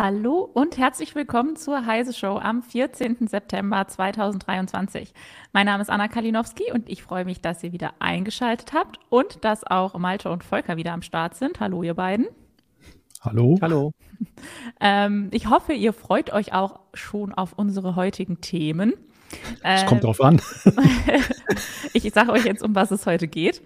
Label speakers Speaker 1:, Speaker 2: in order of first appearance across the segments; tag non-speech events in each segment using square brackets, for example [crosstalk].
Speaker 1: Hallo und herzlich willkommen zur Heise Show am 14. September 2023. Mein Name ist Anna Kalinowski und ich freue mich, dass ihr wieder eingeschaltet habt und dass auch Malte und Volker wieder am Start sind. Hallo, ihr beiden.
Speaker 2: Hallo.
Speaker 3: Hallo.
Speaker 1: Ähm, ich hoffe, ihr freut euch auch schon auf unsere heutigen Themen.
Speaker 2: Es kommt drauf an. [laughs]
Speaker 1: ich sage euch jetzt, um was es heute geht.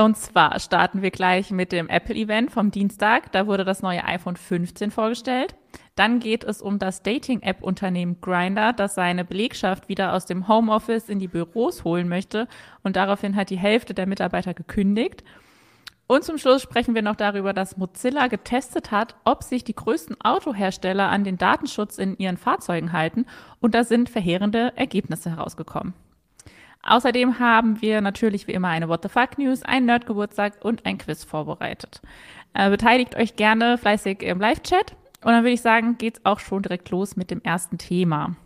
Speaker 1: Und zwar starten wir gleich mit dem Apple-Event vom Dienstag. Da wurde das neue iPhone 15 vorgestellt. Dann geht es um das Dating-App-Unternehmen Grindr, das seine Belegschaft wieder aus dem Homeoffice in die Büros holen möchte. Und daraufhin hat die Hälfte der Mitarbeiter gekündigt. Und zum Schluss sprechen wir noch darüber, dass Mozilla getestet hat, ob sich die größten Autohersteller an den Datenschutz in ihren Fahrzeugen halten. Und da sind verheerende Ergebnisse herausgekommen. Außerdem haben wir natürlich wie immer eine What the Fuck News, einen Nerdgeburtstag und ein Quiz vorbereitet. Äh, beteiligt euch gerne fleißig im Live-Chat. Und dann würde ich sagen, geht's auch schon direkt los mit dem ersten Thema.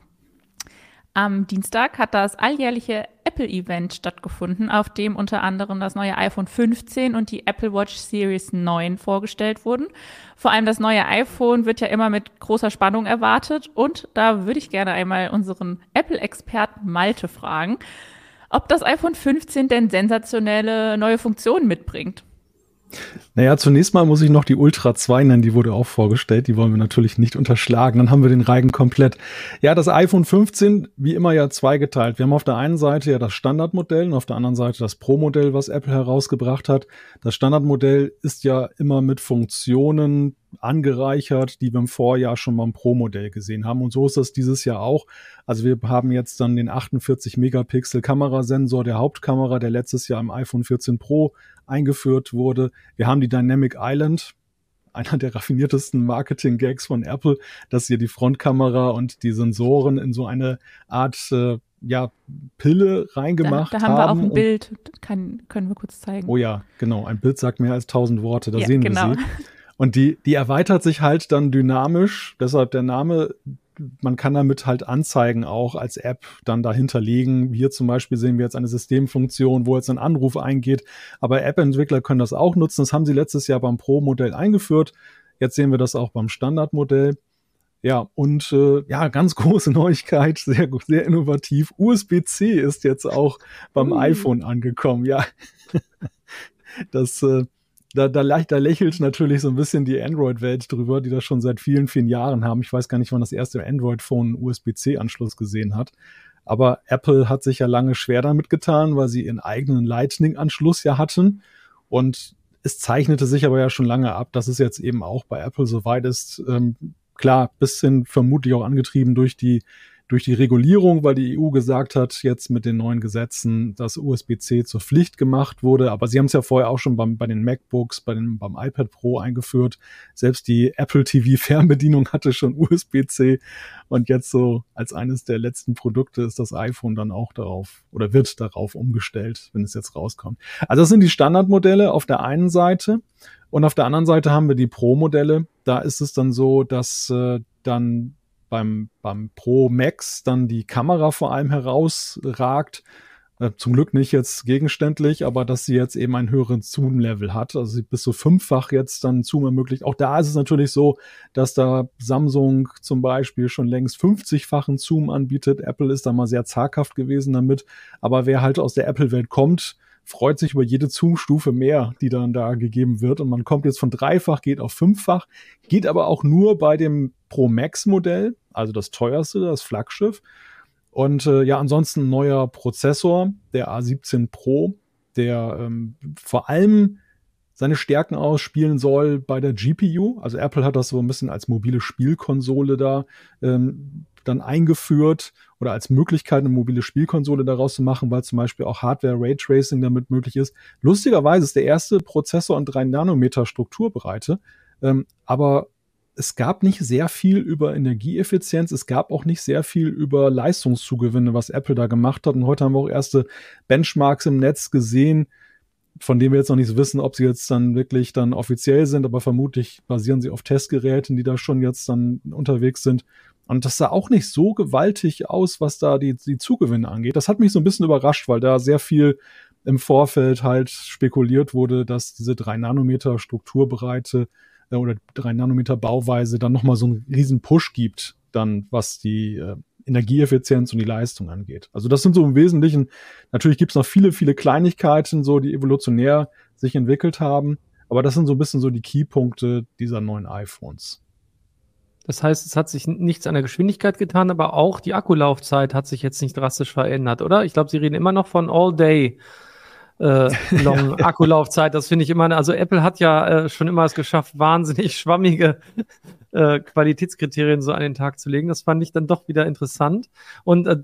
Speaker 1: Am Dienstag hat das alljährliche Apple-Event stattgefunden, auf dem unter anderem das neue iPhone 15 und die Apple Watch Series 9 vorgestellt wurden. Vor allem das neue iPhone wird ja immer mit großer Spannung erwartet und da würde ich gerne einmal unseren Apple-Experten Malte fragen, ob das iPhone 15 denn sensationelle neue Funktionen mitbringt.
Speaker 2: Naja, zunächst mal muss ich noch die Ultra 2 nennen, die wurde auch vorgestellt. Die wollen wir natürlich nicht unterschlagen. Dann haben wir den Reigen komplett. Ja, das iPhone 15, wie immer ja zweigeteilt. Wir haben auf der einen Seite ja das Standardmodell und auf der anderen Seite das Pro-Modell, was Apple herausgebracht hat. Das Standardmodell ist ja immer mit Funktionen angereichert, die wir im Vorjahr schon beim Pro-Modell gesehen haben. Und so ist das dieses Jahr auch. Also wir haben jetzt dann den 48 Megapixel Kamerasensor der Hauptkamera, der letztes Jahr im iPhone 14 Pro eingeführt wurde. Wir haben die Dynamic Island, einer der raffiniertesten Marketing-Gags von Apple, dass sie die Frontkamera und die Sensoren in so eine Art äh, ja, Pille reingemacht
Speaker 1: haben. Da, da haben, wir auch ein Bild, Kann, können wir kurz zeigen.
Speaker 2: Oh ja, genau. Ein Bild sagt mehr als tausend Worte, da ja, sehen genau. wir sie. [laughs] Und die, die erweitert sich halt dann dynamisch, deshalb der Name. Man kann damit halt Anzeigen auch als App dann dahinter legen. Hier zum Beispiel sehen wir jetzt eine Systemfunktion, wo jetzt ein Anruf eingeht. Aber App-Entwickler können das auch nutzen. Das haben sie letztes Jahr beim Pro-Modell eingeführt. Jetzt sehen wir das auch beim Standardmodell. Ja, und äh, ja, ganz [laughs] große Neuigkeit, sehr, sehr innovativ. USB-C ist jetzt auch beim uh. iPhone angekommen. Ja, [laughs] das äh, da, da, da lächelt natürlich so ein bisschen die Android-Welt drüber, die das schon seit vielen, vielen Jahren haben. Ich weiß gar nicht, wann das erste Android-Phone USB-C-Anschluss gesehen hat. Aber Apple hat sich ja lange schwer damit getan, weil sie ihren eigenen Lightning-Anschluss ja hatten. Und es zeichnete sich aber ja schon lange ab, dass es jetzt eben auch bei Apple soweit ist. Ähm, klar, bisschen vermutlich auch angetrieben durch die durch die Regulierung, weil die EU gesagt hat, jetzt mit den neuen Gesetzen, dass USB-C zur Pflicht gemacht wurde. Aber sie haben es ja vorher auch schon beim, bei den MacBooks, bei den, beim iPad Pro eingeführt. Selbst die Apple TV [laughs] Fernbedienung hatte schon USB-C. Und jetzt so als eines der letzten Produkte ist das iPhone dann auch darauf oder wird darauf umgestellt, wenn es jetzt rauskommt. Also das sind die Standardmodelle auf der einen Seite. Und auf der anderen Seite haben wir die Pro-Modelle. Da ist es dann so, dass äh, dann beim, beim Pro Max dann die Kamera vor allem herausragt. Äh, zum Glück nicht jetzt gegenständlich, aber dass sie jetzt eben einen höheren Zoom-Level hat. Also sie bis zu fünffach jetzt dann Zoom ermöglicht. Auch da ist es natürlich so, dass da Samsung zum Beispiel schon längst 50-fachen Zoom anbietet. Apple ist da mal sehr zaghaft gewesen damit. Aber wer halt aus der Apple-Welt kommt, freut sich über jede Zoom-Stufe mehr, die dann da gegeben wird. Und man kommt jetzt von dreifach, geht auf fünffach, geht aber auch nur bei dem Pro Max Modell, also das teuerste, das Flaggschiff. Und äh, ja, ansonsten ein neuer Prozessor, der A17 Pro, der ähm, vor allem seine Stärken ausspielen soll bei der GPU. Also Apple hat das so ein bisschen als mobile Spielkonsole da ähm, dann eingeführt oder als Möglichkeit, eine mobile Spielkonsole daraus zu machen, weil zum Beispiel auch Hardware-Raytracing damit möglich ist. Lustigerweise ist der erste Prozessor in 3 Nanometer Strukturbreite, ähm, aber es gab nicht sehr viel über Energieeffizienz, es gab auch nicht sehr viel über Leistungszugewinne, was Apple da gemacht hat. Und heute haben wir auch erste Benchmarks im Netz gesehen, von denen wir jetzt noch nicht wissen, ob sie jetzt dann wirklich dann offiziell sind, aber vermutlich basieren sie auf Testgeräten, die da schon jetzt dann unterwegs sind. Und das sah auch nicht so gewaltig aus, was da die, die Zugewinne angeht. Das hat mich so ein bisschen überrascht, weil da sehr viel im Vorfeld halt spekuliert wurde, dass diese drei Nanometer Strukturbreite äh, oder 3 Nanometer Bauweise dann nochmal so einen riesen Push gibt, dann was die äh, Energieeffizienz und die Leistung angeht. Also das sind so im Wesentlichen, natürlich gibt es noch viele, viele Kleinigkeiten, so die evolutionär sich entwickelt haben, aber das sind so ein bisschen so die Keypunkte dieser neuen iPhones.
Speaker 3: Das heißt, es hat sich nichts an der Geschwindigkeit getan, aber auch die Akkulaufzeit hat sich jetzt nicht drastisch verändert, oder? Ich glaube, Sie reden immer noch von All Day. Äh, Long. [laughs] Akkulaufzeit, das finde ich immer, also Apple hat ja äh, schon immer es geschafft, wahnsinnig schwammige äh, Qualitätskriterien so an den Tag zu legen. Das fand ich dann doch wieder interessant. Und äh,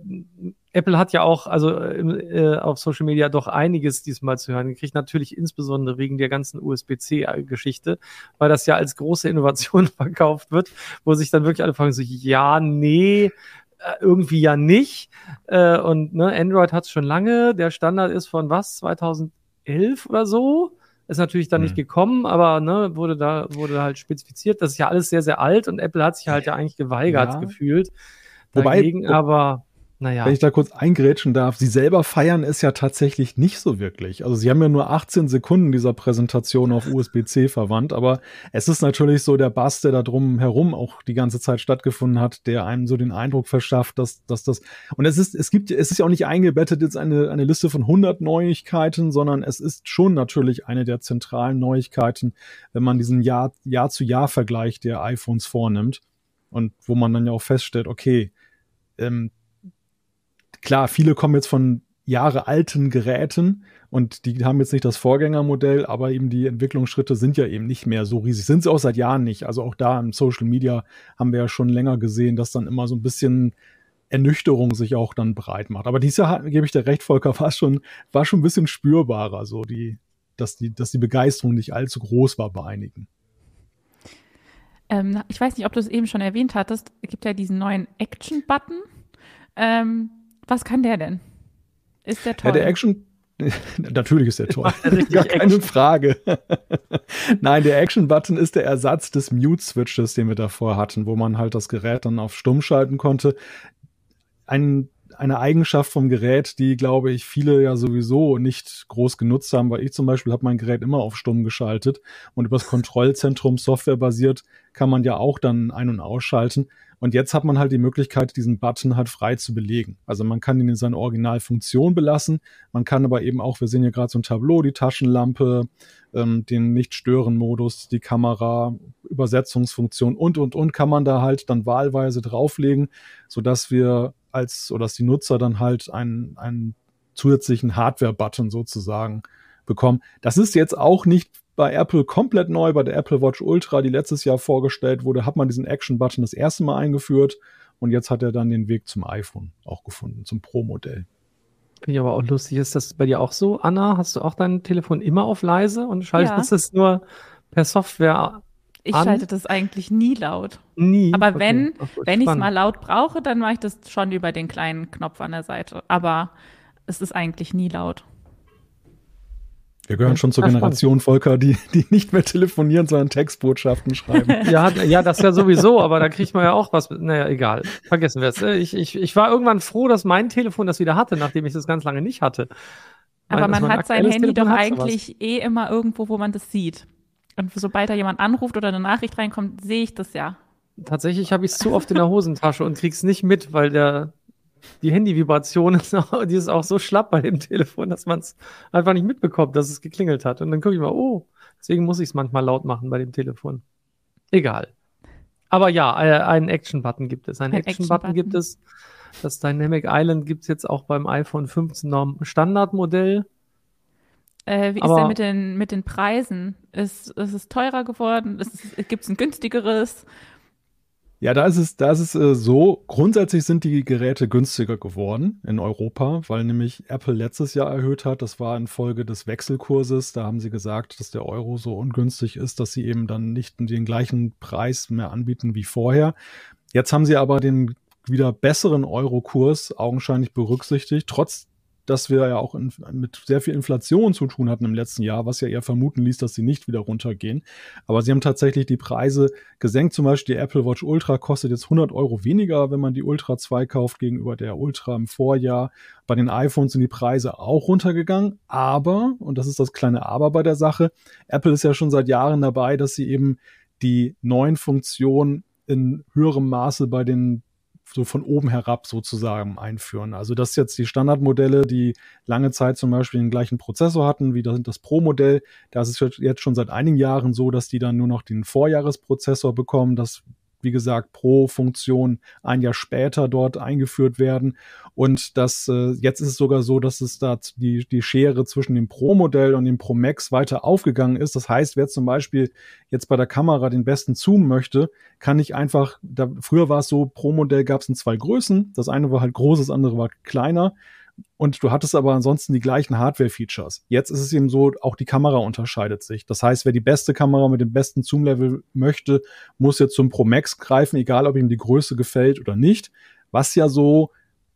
Speaker 3: Apple hat ja auch, also äh, auf Social Media doch einiges diesmal zu hören gekriegt. Natürlich insbesondere wegen der ganzen USB-C-Geschichte, weil das ja als große Innovation [laughs] verkauft wird, wo sich dann wirklich alle fragen so, ja, nee, äh, irgendwie ja nicht. Äh, und ne, Android hat es schon lange. Der Standard ist von was? 2011 oder so? Ist natürlich dann mhm. nicht gekommen, aber ne, wurde da wurde halt spezifiziert. Das ist ja alles sehr, sehr alt und Apple hat sich halt ja eigentlich geweigert ja. gefühlt. Dagegen, Wobei, aber naja.
Speaker 2: Wenn ich da kurz eingrätschen darf, Sie selber feiern es ja tatsächlich nicht so wirklich. Also Sie haben ja nur 18 Sekunden dieser Präsentation auf USB-C verwandt, aber es ist natürlich so der Bass, der da drum herum auch die ganze Zeit stattgefunden hat, der einem so den Eindruck verschafft, dass, dass das, und es ist, es gibt, es ist ja auch nicht eingebettet jetzt eine, eine Liste von 100 Neuigkeiten, sondern es ist schon natürlich eine der zentralen Neuigkeiten, wenn man diesen Jahr, Jahr zu Jahr Vergleich der iPhones vornimmt und wo man dann ja auch feststellt, okay, ähm, klar, viele kommen jetzt von Jahre alten Geräten und die haben jetzt nicht das Vorgängermodell, aber eben die Entwicklungsschritte sind ja eben nicht mehr so riesig. Sind sie auch seit Jahren nicht. Also auch da im Social Media haben wir ja schon länger gesehen, dass dann immer so ein bisschen Ernüchterung sich auch dann breit macht. Aber dieses Jahr gebe ich dir recht, Volker, war schon, war schon ein bisschen spürbarer, so die, dass die, dass die Begeisterung nicht allzu groß war bei einigen.
Speaker 1: Ähm, ich weiß nicht, ob du es eben schon erwähnt hattest. Es gibt ja diesen neuen Action-Button. Ähm, was kann der denn? Ist der toll?
Speaker 2: Ja, der Action, [laughs] Natürlich ist der toll. [laughs] Gar keine Action. Frage. [laughs] Nein, der Action-Button ist der Ersatz des Mute-Switches, den wir davor hatten, wo man halt das Gerät dann auf Stumm schalten konnte. Ein, eine Eigenschaft vom Gerät, die, glaube ich, viele ja sowieso nicht groß genutzt haben, weil ich zum Beispiel habe mein Gerät immer auf Stumm geschaltet und übers Kontrollzentrum softwarebasiert kann man ja auch dann ein- und ausschalten. Und jetzt hat man halt die Möglichkeit, diesen Button halt frei zu belegen. Also man kann ihn in seiner Originalfunktion belassen. Man kann aber eben auch, wir sehen hier gerade so ein Tableau, die Taschenlampe, ähm, den Nicht-Stören-Modus, die Kamera, Übersetzungsfunktion und, und, und kann man da halt dann wahlweise drauflegen, sodass wir als, oder dass die Nutzer dann halt einen, einen zusätzlichen Hardware-Button sozusagen bekommen. Das ist jetzt auch nicht bei Apple komplett neu, bei der Apple Watch Ultra, die letztes Jahr vorgestellt wurde, hat man diesen Action-Button das erste Mal eingeführt und jetzt hat er dann den Weg zum iPhone auch gefunden, zum Pro-Modell.
Speaker 3: Finde ich aber auch lustig. Ist das bei dir auch so, Anna? Hast du auch dein Telefon immer auf leise und schaltest ja. es nur per Software
Speaker 1: ich an? schalte das eigentlich nie laut.
Speaker 3: Nie.
Speaker 1: Aber okay. wenn, Ach, wenn ich es mal laut brauche, dann mache ich das schon über den kleinen Knopf an der Seite. Aber es ist eigentlich nie laut.
Speaker 2: Wir gehören schon zur Generation, Volker, die, die nicht mehr telefonieren, sondern Textbotschaften schreiben. [laughs]
Speaker 3: ja, ja, das ja sowieso, aber da kriegt man ja auch was. Naja, egal. Vergessen wir es. Ich, ich, ich war irgendwann froh, dass mein Telefon das wieder hatte, nachdem ich das ganz lange nicht hatte.
Speaker 1: Aber mein, man hat sein Handy Telefon doch eigentlich sowas. eh immer irgendwo, wo man das sieht. Und sobald da jemand anruft oder eine Nachricht reinkommt, sehe ich das ja.
Speaker 3: Tatsächlich habe ich es zu oft in der Hosentasche und krieg's nicht mit, weil der die Handyvibration [laughs] ist, auch, die ist auch so schlapp bei dem Telefon, dass man es einfach nicht mitbekommt, dass es geklingelt hat. Und dann gucke ich mal, oh, deswegen muss ich es manchmal laut machen bei dem Telefon. Egal. Aber ja, äh, einen Action-Button gibt es. Einen Ein Action-Button Action gibt es. Das Dynamic Island gibt es jetzt auch beim iPhone 15 Standardmodell.
Speaker 1: Äh, wie Aber ist denn mit den, mit den Preisen? Ist, ist es teurer geworden? Gibt es ein günstigeres?
Speaker 2: Ja, da ist es, da ist es äh, so, grundsätzlich sind die Geräte günstiger geworden in Europa, weil nämlich Apple letztes Jahr erhöht hat. Das war infolge des Wechselkurses. Da haben sie gesagt, dass der Euro so ungünstig ist, dass sie eben dann nicht den gleichen Preis mehr anbieten wie vorher. Jetzt haben sie aber den wieder besseren Euro-Kurs augenscheinlich berücksichtigt, trotz dass wir ja auch in, mit sehr viel Inflation zu tun hatten im letzten Jahr, was ja eher vermuten ließ, dass sie nicht wieder runtergehen. Aber sie haben tatsächlich die Preise gesenkt. Zum Beispiel die Apple Watch Ultra kostet jetzt 100 Euro weniger, wenn man die Ultra 2 kauft gegenüber der Ultra im Vorjahr. Bei den iPhones sind die Preise auch runtergegangen. Aber, und das ist das kleine Aber bei der Sache, Apple ist ja schon seit Jahren dabei, dass sie eben die neuen Funktionen in höherem Maße bei den so von oben herab sozusagen einführen. Also das jetzt die Standardmodelle, die lange Zeit zum Beispiel den gleichen Prozessor hatten wie das, das Pro-Modell, da ist es jetzt schon seit einigen Jahren so, dass die dann nur noch den Vorjahresprozessor bekommen. Das wie gesagt, pro Funktion ein Jahr später dort eingeführt werden. Und das, äh, jetzt ist es sogar so, dass es da die, die Schere zwischen dem Pro-Modell und dem Pro Max weiter aufgegangen ist. Das heißt, wer zum Beispiel jetzt bei der Kamera den besten Zoom möchte, kann ich einfach, da, früher war es so, Pro-Modell gab es in zwei Größen. Das eine war halt groß, das andere war kleiner und du hattest aber ansonsten die gleichen Hardware-Features. Jetzt ist es eben so, auch die Kamera unterscheidet sich. Das heißt, wer die beste Kamera mit dem besten Zoom-Level möchte, muss jetzt zum Pro Max greifen, egal ob ihm die Größe gefällt oder nicht. Was ja so,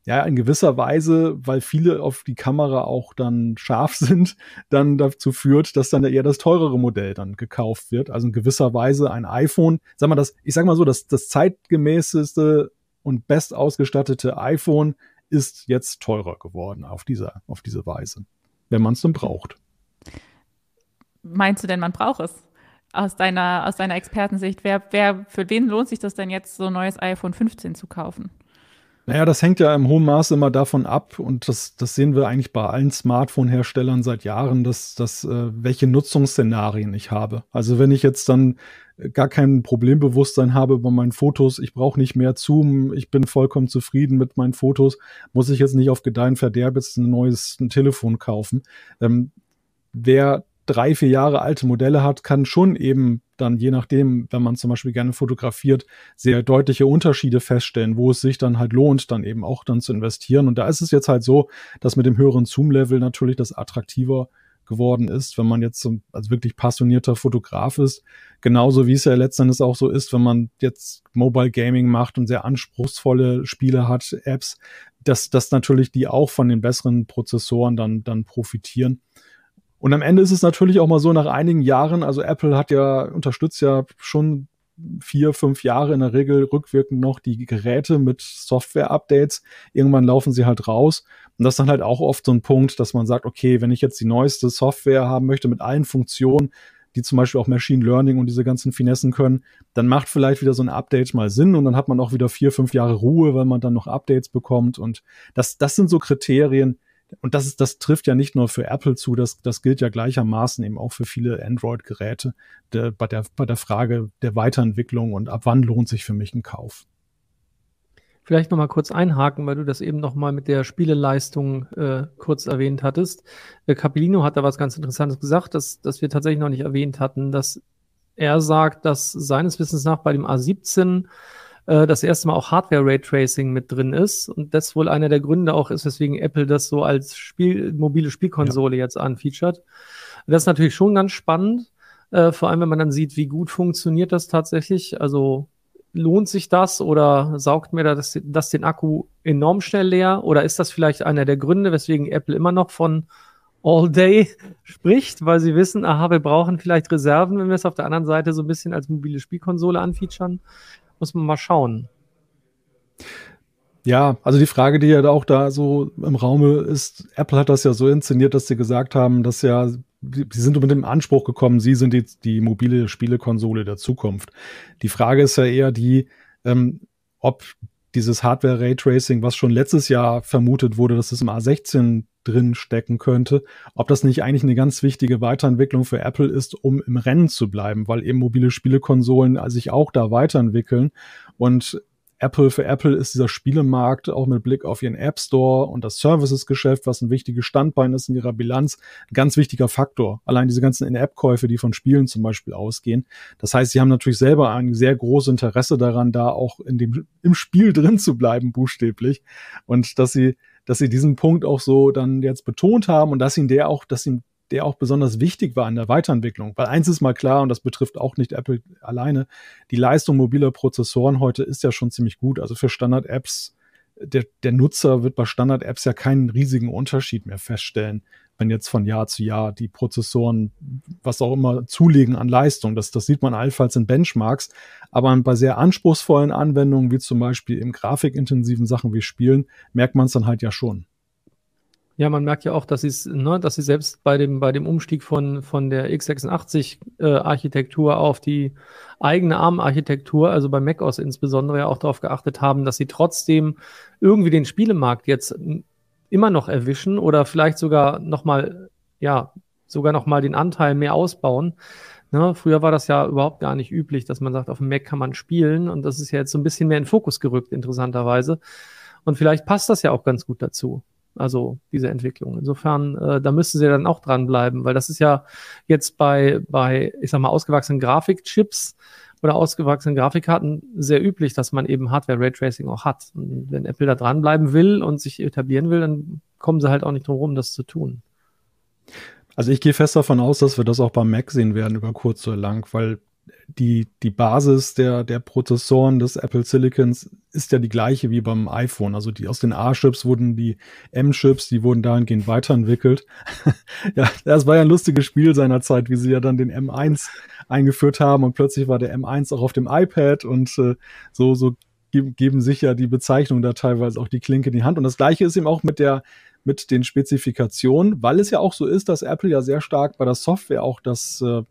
Speaker 2: ja, in gewisser Weise, weil viele auf die Kamera auch dann scharf [laughs] sind, dann dazu führt, dass dann eher das teurere Modell dann gekauft wird. Also in gewisser Weise ein iPhone, sag mal das, ich sag mal so, das, das zeitgemäßeste und best ausgestattete iPhone ist jetzt teurer geworden auf diese, auf diese Weise, wenn man es denn braucht.
Speaker 1: Meinst du denn, man braucht es? Aus deiner, aus deiner Expertensicht, wer, wer, für wen lohnt sich das denn jetzt, so ein neues iPhone 15 zu kaufen?
Speaker 2: Naja, das hängt ja im hohen Maße immer davon ab und das, das sehen wir eigentlich bei allen Smartphone-Herstellern seit Jahren, dass, dass äh, welche Nutzungsszenarien ich habe. Also wenn ich jetzt dann gar kein Problembewusstsein habe bei meinen Fotos, ich brauche nicht mehr Zoom, ich bin vollkommen zufrieden mit meinen Fotos, muss ich jetzt nicht auf Gedeihen Verderb jetzt ein neues ein Telefon kaufen. Ähm, wer drei, vier Jahre alte Modelle hat, kann schon eben dann, je nachdem, wenn man zum Beispiel gerne fotografiert, sehr deutliche Unterschiede feststellen, wo es sich dann halt lohnt, dann eben auch dann zu investieren. Und da ist es jetzt halt so, dass mit dem höheren Zoom-Level natürlich das attraktiver geworden ist, wenn man jetzt so, also wirklich passionierter Fotograf ist. Genauso wie es ja letztendlich auch so ist, wenn man jetzt Mobile Gaming macht und sehr anspruchsvolle Spiele hat, Apps, dass, dass natürlich die auch von den besseren Prozessoren dann, dann profitieren. Und am Ende ist es natürlich auch mal so nach einigen Jahren, also Apple hat ja, unterstützt ja schon vier, fünf Jahre in der Regel rückwirkend noch die Geräte mit Software-Updates. Irgendwann laufen sie halt raus. Und das ist dann halt auch oft so ein Punkt, dass man sagt, okay, wenn ich jetzt die neueste Software haben möchte mit allen Funktionen, die zum Beispiel auch Machine Learning und diese ganzen Finessen können, dann macht vielleicht wieder so ein Update mal Sinn und dann hat man auch wieder vier, fünf Jahre Ruhe, weil man dann noch Updates bekommt. Und das, das sind so Kriterien, und das ist, das trifft ja nicht nur für Apple zu, das, das gilt ja gleichermaßen eben auch für viele Android-Geräte der, bei, der, bei der Frage der Weiterentwicklung und ab wann lohnt sich für mich ein Kauf.
Speaker 3: Vielleicht noch mal kurz einhaken, weil du das eben noch mal mit der Spieleleistung äh, kurz erwähnt hattest. Äh, Capellino hat da was ganz Interessantes gesagt, dass, dass wir tatsächlich noch nicht erwähnt hatten, dass er sagt, dass seines Wissens nach bei dem A17 äh, das erste Mal auch Hardware-Raytracing mit drin ist und das wohl einer der Gründe auch ist, weswegen Apple das so als Spiel, mobile Spielkonsole ja. jetzt anfeaturet. Das ist natürlich schon ganz spannend, äh, vor allem wenn man dann sieht, wie gut funktioniert das tatsächlich. Also lohnt sich das oder saugt mir das, das den Akku enorm schnell leer? Oder ist das vielleicht einer der Gründe, weswegen Apple immer noch von All Day [laughs] spricht, weil sie wissen, aha, wir brauchen vielleicht Reserven, wenn wir es auf der anderen Seite so ein bisschen als mobile Spielkonsole anfeaturen? Muss man mal schauen.
Speaker 2: Ja, also die Frage, die ja auch da so im Raume ist, Apple hat das ja so inszeniert, dass sie gesagt haben, dass ja, sie sind mit dem Anspruch gekommen, sie sind die, die mobile Spielekonsole der Zukunft. Die Frage ist ja eher die, ähm, ob dieses Hardware-Raytracing, was schon letztes Jahr vermutet wurde, dass es im A16 drin stecken könnte, ob das nicht eigentlich eine ganz wichtige Weiterentwicklung für Apple ist, um im Rennen zu bleiben, weil eben mobile Spielekonsolen sich auch da weiterentwickeln. Und Apple für Apple ist dieser Spielemarkt auch mit Blick auf ihren App Store und das Services-Geschäft, was ein wichtiges Standbein ist in ihrer Bilanz, ein ganz wichtiger Faktor. Allein diese ganzen In-App-Käufe, die von Spielen zum Beispiel ausgehen. Das heißt, sie haben natürlich selber ein sehr großes Interesse daran, da auch in dem, im Spiel drin zu bleiben, buchstäblich. Und dass sie dass sie diesen Punkt auch so dann jetzt betont haben und dass ihnen der auch, dass ihm der auch besonders wichtig war in der Weiterentwicklung. Weil eins ist mal klar, und das betrifft auch nicht Apple alleine, die Leistung mobiler Prozessoren heute ist ja schon ziemlich gut. Also für Standard-Apps, der, der Nutzer wird bei Standard-Apps ja keinen riesigen Unterschied mehr feststellen wenn jetzt von Jahr zu Jahr die Prozessoren, was auch immer, zulegen an Leistung. Das, das sieht man allenfalls in Benchmarks. Aber bei sehr anspruchsvollen Anwendungen, wie zum Beispiel im grafikintensiven Sachen wie Spielen, merkt man es dann halt ja schon.
Speaker 3: Ja, man merkt ja auch, dass sie ne, dass sie selbst bei dem, bei dem Umstieg von, von der x86-Architektur äh, auf die eigene ARM-Architektur, also bei macOS insbesondere, ja auch darauf geachtet haben, dass sie trotzdem irgendwie den Spielemarkt jetzt immer noch erwischen oder vielleicht sogar nochmal, ja, sogar nochmal den Anteil mehr ausbauen. Ne, früher war das ja überhaupt gar nicht üblich, dass man sagt, auf dem Mac kann man spielen und das ist ja jetzt so ein bisschen mehr in Fokus gerückt, interessanterweise. Und vielleicht passt das ja auch ganz gut dazu. Also diese Entwicklung. Insofern, äh, da müssen sie dann auch dranbleiben, weil das ist ja jetzt bei, bei, ich sag mal, ausgewachsenen Grafikchips oder ausgewachsenen Grafikkarten sehr üblich, dass man eben Hardware-Raytracing auch hat. Und wenn Apple da dranbleiben will und sich etablieren will, dann kommen sie halt auch nicht drum rum, das zu tun.
Speaker 2: Also ich gehe fest davon aus, dass wir das auch beim Mac sehen werden über kurz oder lang, weil die, die Basis der, der Prozessoren des Apple Silicons ist ja die gleiche wie beim iPhone. Also die aus den A-Chips wurden die M-Chips, die wurden dahingehend weiterentwickelt. [laughs] ja, das war ja ein lustiges Spiel seiner Zeit, wie sie ja dann den M1 eingeführt haben und plötzlich war der M1 auch auf dem iPad und äh, so, so geben sich ja die Bezeichnungen da teilweise auch die Klinke in die Hand. Und das gleiche ist eben auch mit der, mit den Spezifikationen, weil es ja auch so ist, dass Apple ja sehr stark bei der Software auch das äh,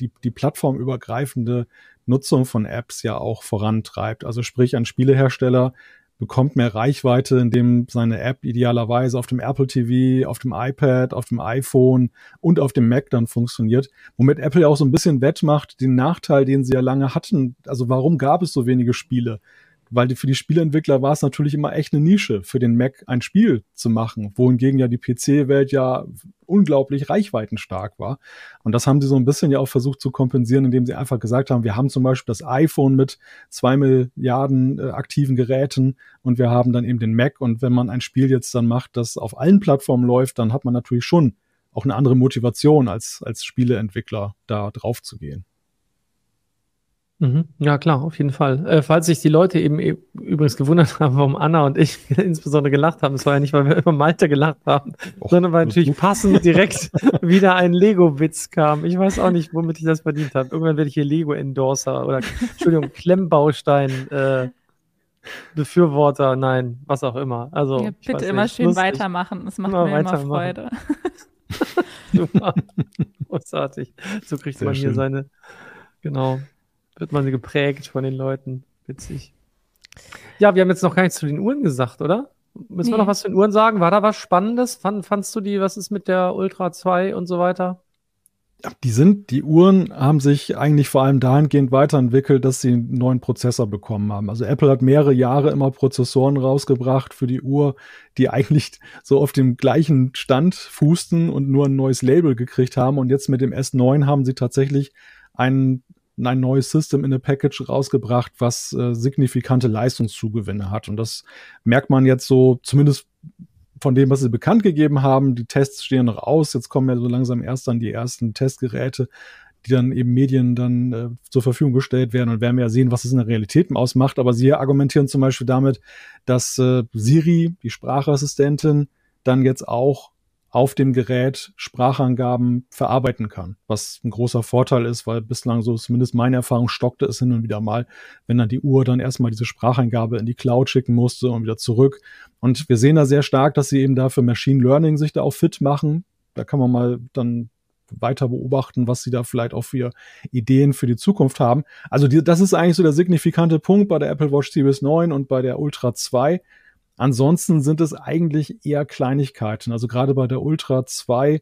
Speaker 2: die, die plattformübergreifende Nutzung von Apps ja auch vorantreibt. Also sprich, ein Spielehersteller bekommt mehr Reichweite, indem seine App idealerweise auf dem Apple TV, auf dem iPad, auf dem iPhone und auf dem Mac dann funktioniert, womit Apple ja auch so ein bisschen wettmacht, den Nachteil, den sie ja lange hatten. Also warum gab es so wenige Spiele? Weil die, für die Spieleentwickler war es natürlich immer echt eine Nische, für den Mac ein Spiel zu machen, wohingegen ja die PC-Welt ja unglaublich reichweitenstark war. Und das haben sie so ein bisschen ja auch versucht zu kompensieren, indem sie einfach gesagt haben, wir haben zum Beispiel das iPhone mit zwei Milliarden äh, aktiven Geräten und wir haben dann eben den Mac. Und wenn man ein Spiel jetzt dann macht, das auf allen Plattformen läuft, dann hat man natürlich schon auch eine andere Motivation als, als Spieleentwickler da drauf zu gehen.
Speaker 3: Mhm. Ja, klar, auf jeden Fall. Äh, falls sich die Leute eben e übrigens gewundert [laughs] haben, warum Anna und ich [laughs] insbesondere gelacht haben, es war ja nicht, weil wir über Malte gelacht haben, Och, sondern weil natürlich [laughs] passend direkt wieder ein Lego-Witz kam. Ich weiß auch nicht, womit ich das verdient habe. Irgendwann werde ich hier Lego-Endorser oder, Entschuldigung, Klemmbaustein, äh, Befürworter, nein, was auch immer. Also, ja,
Speaker 1: bitte immer schön lustig. weitermachen. Es macht immer mir immer Freude.
Speaker 3: Super. Großartig. So kriegt Sehr man hier schön. seine, genau, wird man geprägt von den Leuten. Witzig. Ja, wir haben jetzt noch gar nichts zu den Uhren gesagt, oder? Müssen nee. wir noch was zu den Uhren sagen? War da was Spannendes? Fand, fandst du die, was ist mit der Ultra 2 und so weiter?
Speaker 2: Die sind, die Uhren haben sich eigentlich vor allem dahingehend weiterentwickelt, dass sie einen neuen Prozessor bekommen haben. Also Apple hat mehrere Jahre immer Prozessoren rausgebracht für die Uhr, die eigentlich so auf dem gleichen Stand fußten und nur ein neues Label gekriegt haben. Und jetzt mit dem S9 haben sie tatsächlich einen ein neues System in a Package rausgebracht, was äh, signifikante Leistungszugewinne hat. Und das merkt man jetzt so, zumindest von dem, was sie bekannt gegeben haben. Die Tests stehen noch aus. Jetzt kommen ja so langsam erst dann die ersten Testgeräte, die dann eben Medien dann äh, zur Verfügung gestellt werden und werden wir ja sehen, was es in der Realität ausmacht. Aber sie argumentieren zum Beispiel damit, dass äh, Siri, die Sprachassistentin, dann jetzt auch auf dem Gerät Sprachangaben verarbeiten kann, was ein großer Vorteil ist, weil bislang so zumindest meine Erfahrung stockte es hin und wieder mal, wenn dann die Uhr dann erstmal diese Spracheingabe in die Cloud schicken musste und wieder zurück. Und wir sehen da sehr stark, dass sie eben da für Machine Learning sich da auch fit machen. Da kann man mal dann weiter beobachten, was sie da vielleicht auch für Ideen für die Zukunft haben. Also die, das ist eigentlich so der signifikante Punkt bei der Apple Watch Series 9 und bei der Ultra 2 Ansonsten sind es eigentlich eher Kleinigkeiten. Also gerade bei der Ultra 2,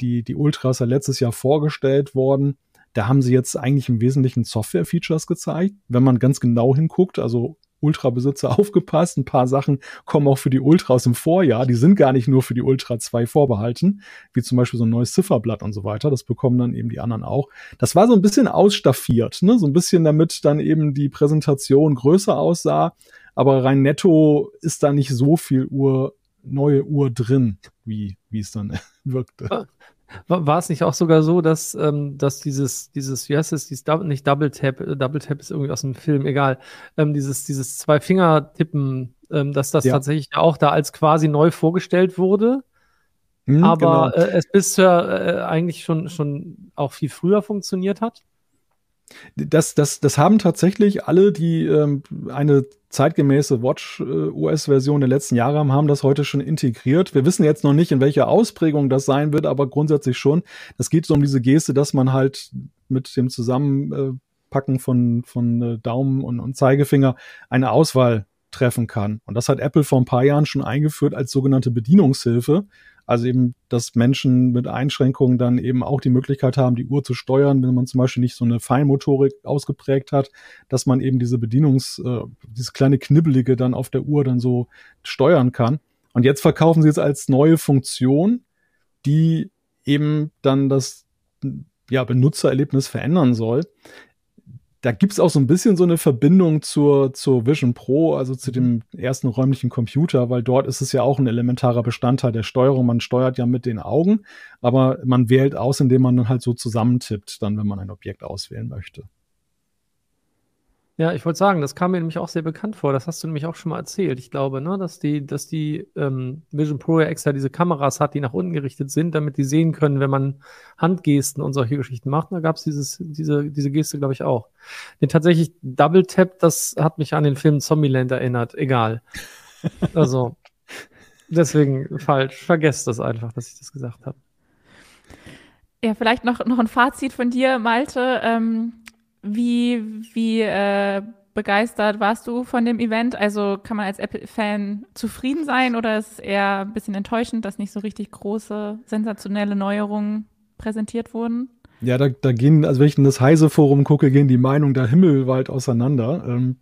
Speaker 2: die, die Ultra ist ja letztes Jahr vorgestellt worden. Da haben sie jetzt eigentlich im Wesentlichen Software-Features gezeigt. Wenn man ganz genau hinguckt, also Ultra-Besitzer [laughs] aufgepasst. Ein paar Sachen kommen auch für die Ultra aus dem Vorjahr. Die sind gar nicht nur für die Ultra 2 vorbehalten, wie zum Beispiel so ein neues Zifferblatt und so weiter. Das bekommen dann eben die anderen auch. Das war so ein bisschen ausstaffiert, ne? so ein bisschen damit dann eben die Präsentation größer aussah aber rein netto ist da nicht so viel Uhr, neue Uhr drin, wie, wie es dann [laughs] wirkte.
Speaker 3: War, war es nicht auch sogar so, dass, ähm, dass dieses, dieses, wie heißt es, dieses Double, nicht Double Tap, äh, Double Tap ist irgendwie aus dem Film, egal, ähm, dieses, dieses Zwei-Finger-Tippen, ähm, dass das ja. tatsächlich auch da als quasi neu vorgestellt wurde? Hm, aber genau. äh, es bisher äh, eigentlich schon, schon auch viel früher funktioniert hat?
Speaker 2: Das, das, das haben tatsächlich alle, die ähm, eine zeitgemäße Watch OS-Version der letzten Jahre haben, haben das heute schon integriert. Wir wissen jetzt noch nicht, in welcher Ausprägung das sein wird, aber grundsätzlich schon. Es geht so um diese Geste, dass man halt mit dem Zusammenpacken von, von äh, Daumen und, und Zeigefinger eine Auswahl treffen kann. Und das hat Apple vor ein paar Jahren schon eingeführt als sogenannte Bedienungshilfe. Also eben, dass Menschen mit Einschränkungen dann eben auch die Möglichkeit haben, die Uhr zu steuern, wenn man zum Beispiel nicht so eine Feinmotorik ausgeprägt hat, dass man eben diese Bedienungs, äh, dieses kleine Knibbelige dann auf der Uhr dann so steuern kann. Und jetzt verkaufen sie es als neue Funktion, die eben dann das ja, Benutzererlebnis verändern soll da gibt's auch so ein bisschen so eine Verbindung zur, zur Vision Pro, also zu dem ersten räumlichen Computer, weil dort ist es ja auch ein elementarer Bestandteil der Steuerung. Man steuert ja mit den Augen, aber man wählt aus, indem man dann halt so zusammentippt, dann, wenn man ein Objekt auswählen möchte.
Speaker 3: Ja, ich wollte sagen, das kam mir nämlich auch sehr bekannt vor. Das hast du nämlich auch schon mal erzählt. Ich glaube, ne, dass die, dass die ähm, Vision Pro ja extra diese Kameras hat, die nach unten gerichtet sind, damit die sehen können, wenn man Handgesten und solche Geschichten macht. Da gab es diese, diese Geste, glaube ich, auch. Den tatsächlich Double Tap, das hat mich an den Film Zombieland erinnert. Egal. Also, [laughs] deswegen falsch. Vergesst das einfach, dass ich das gesagt habe.
Speaker 1: Ja, vielleicht noch, noch ein Fazit von dir, Malte. Ähm, wie, wie äh, begeistert warst du von dem Event? Also kann man als Apple-Fan zufrieden sein oder ist es eher ein bisschen enttäuschend, dass nicht so richtig große, sensationelle Neuerungen präsentiert wurden?
Speaker 2: Ja, da, da gehen, also wenn ich in das Heise-Forum gucke, gehen die Meinungen da himmelweit auseinander. Ähm,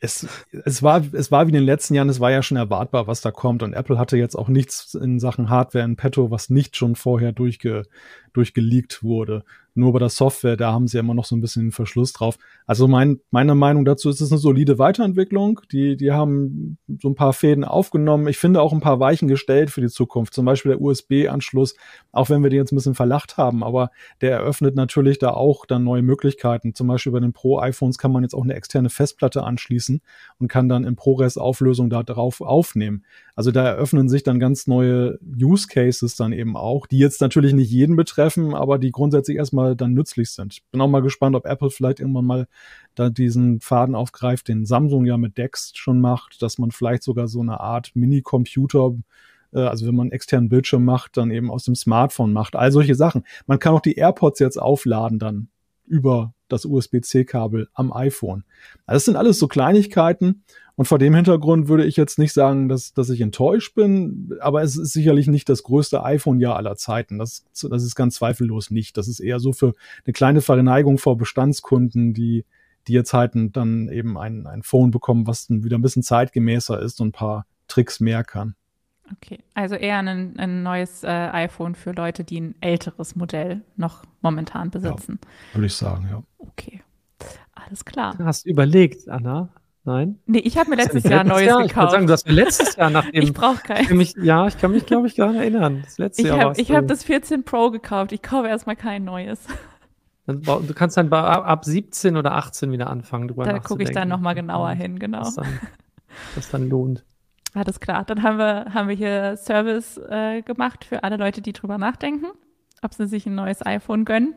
Speaker 2: es, es, war, es war wie in den letzten Jahren, es war ja schon erwartbar, was da kommt. Und Apple hatte jetzt auch nichts in Sachen Hardware in petto, was nicht schon vorher durchge, durchgeleakt wurde. Nur bei der Software, da haben sie ja immer noch so ein bisschen Verschluss drauf. Also mein, meine Meinung dazu ist es eine solide Weiterentwicklung. Die, die haben so ein paar Fäden aufgenommen. Ich finde auch ein paar Weichen gestellt für die Zukunft. Zum Beispiel der USB-Anschluss, auch wenn wir den jetzt ein bisschen verlacht haben, aber der eröffnet natürlich da auch dann neue Möglichkeiten. Zum Beispiel bei den Pro-iPhones kann man jetzt auch eine externe Festplatte anschließen und kann dann in ProRes-Auflösung da drauf aufnehmen. Also da eröffnen sich dann ganz neue Use Cases dann eben auch, die jetzt natürlich nicht jeden betreffen, aber die grundsätzlich erstmal dann nützlich sind. Bin auch mal gespannt, ob Apple vielleicht irgendwann mal da diesen Faden aufgreift, den Samsung ja mit Dex schon macht, dass man vielleicht sogar so eine Art Mini-Computer äh, also wenn man einen externen Bildschirm macht, dann eben aus dem Smartphone macht. All solche Sachen. Man kann auch die AirPods jetzt aufladen dann über das USB-C-Kabel am iPhone. Also das sind alles so Kleinigkeiten und vor dem Hintergrund würde ich jetzt nicht sagen, dass, dass ich enttäuscht bin, aber es ist sicherlich nicht das größte iPhone-Jahr aller Zeiten. Das, das ist ganz zweifellos nicht. Das ist eher so für eine kleine Verneigung vor Bestandskunden, die, die jetzt halt dann eben ein, ein Phone bekommen, was dann wieder ein bisschen zeitgemäßer ist und ein paar Tricks mehr kann.
Speaker 1: Okay, also eher ein, ein neues äh, iPhone für Leute, die ein älteres Modell noch momentan besitzen.
Speaker 2: Ja, würde ich sagen, ja.
Speaker 1: Okay, alles klar.
Speaker 3: Du hast überlegt, Anna, Nein?
Speaker 1: Nee, ich habe mir letztes Jahr ein neues Jahr? gekauft. Ich
Speaker 3: würde sagen, du hast mir letztes Jahr nach [laughs] dem.
Speaker 1: ich brauche keinen.
Speaker 3: Mich, ja, ich kann mich, glaube ich, daran erinnern. Das letzte
Speaker 1: ich
Speaker 3: Jahr
Speaker 1: Ich habe das 14 Pro gekauft. Ich kaufe erstmal kein neues. [laughs]
Speaker 3: Du kannst dann ab 17 oder 18 wieder anfangen,
Speaker 1: drüber Da gucke ich dann nochmal genauer hin, genau.
Speaker 3: Was dann, was dann lohnt.
Speaker 1: Alles klar. Dann haben wir, haben wir hier Service äh, gemacht für alle Leute, die drüber nachdenken, ob sie sich ein neues iPhone gönnen.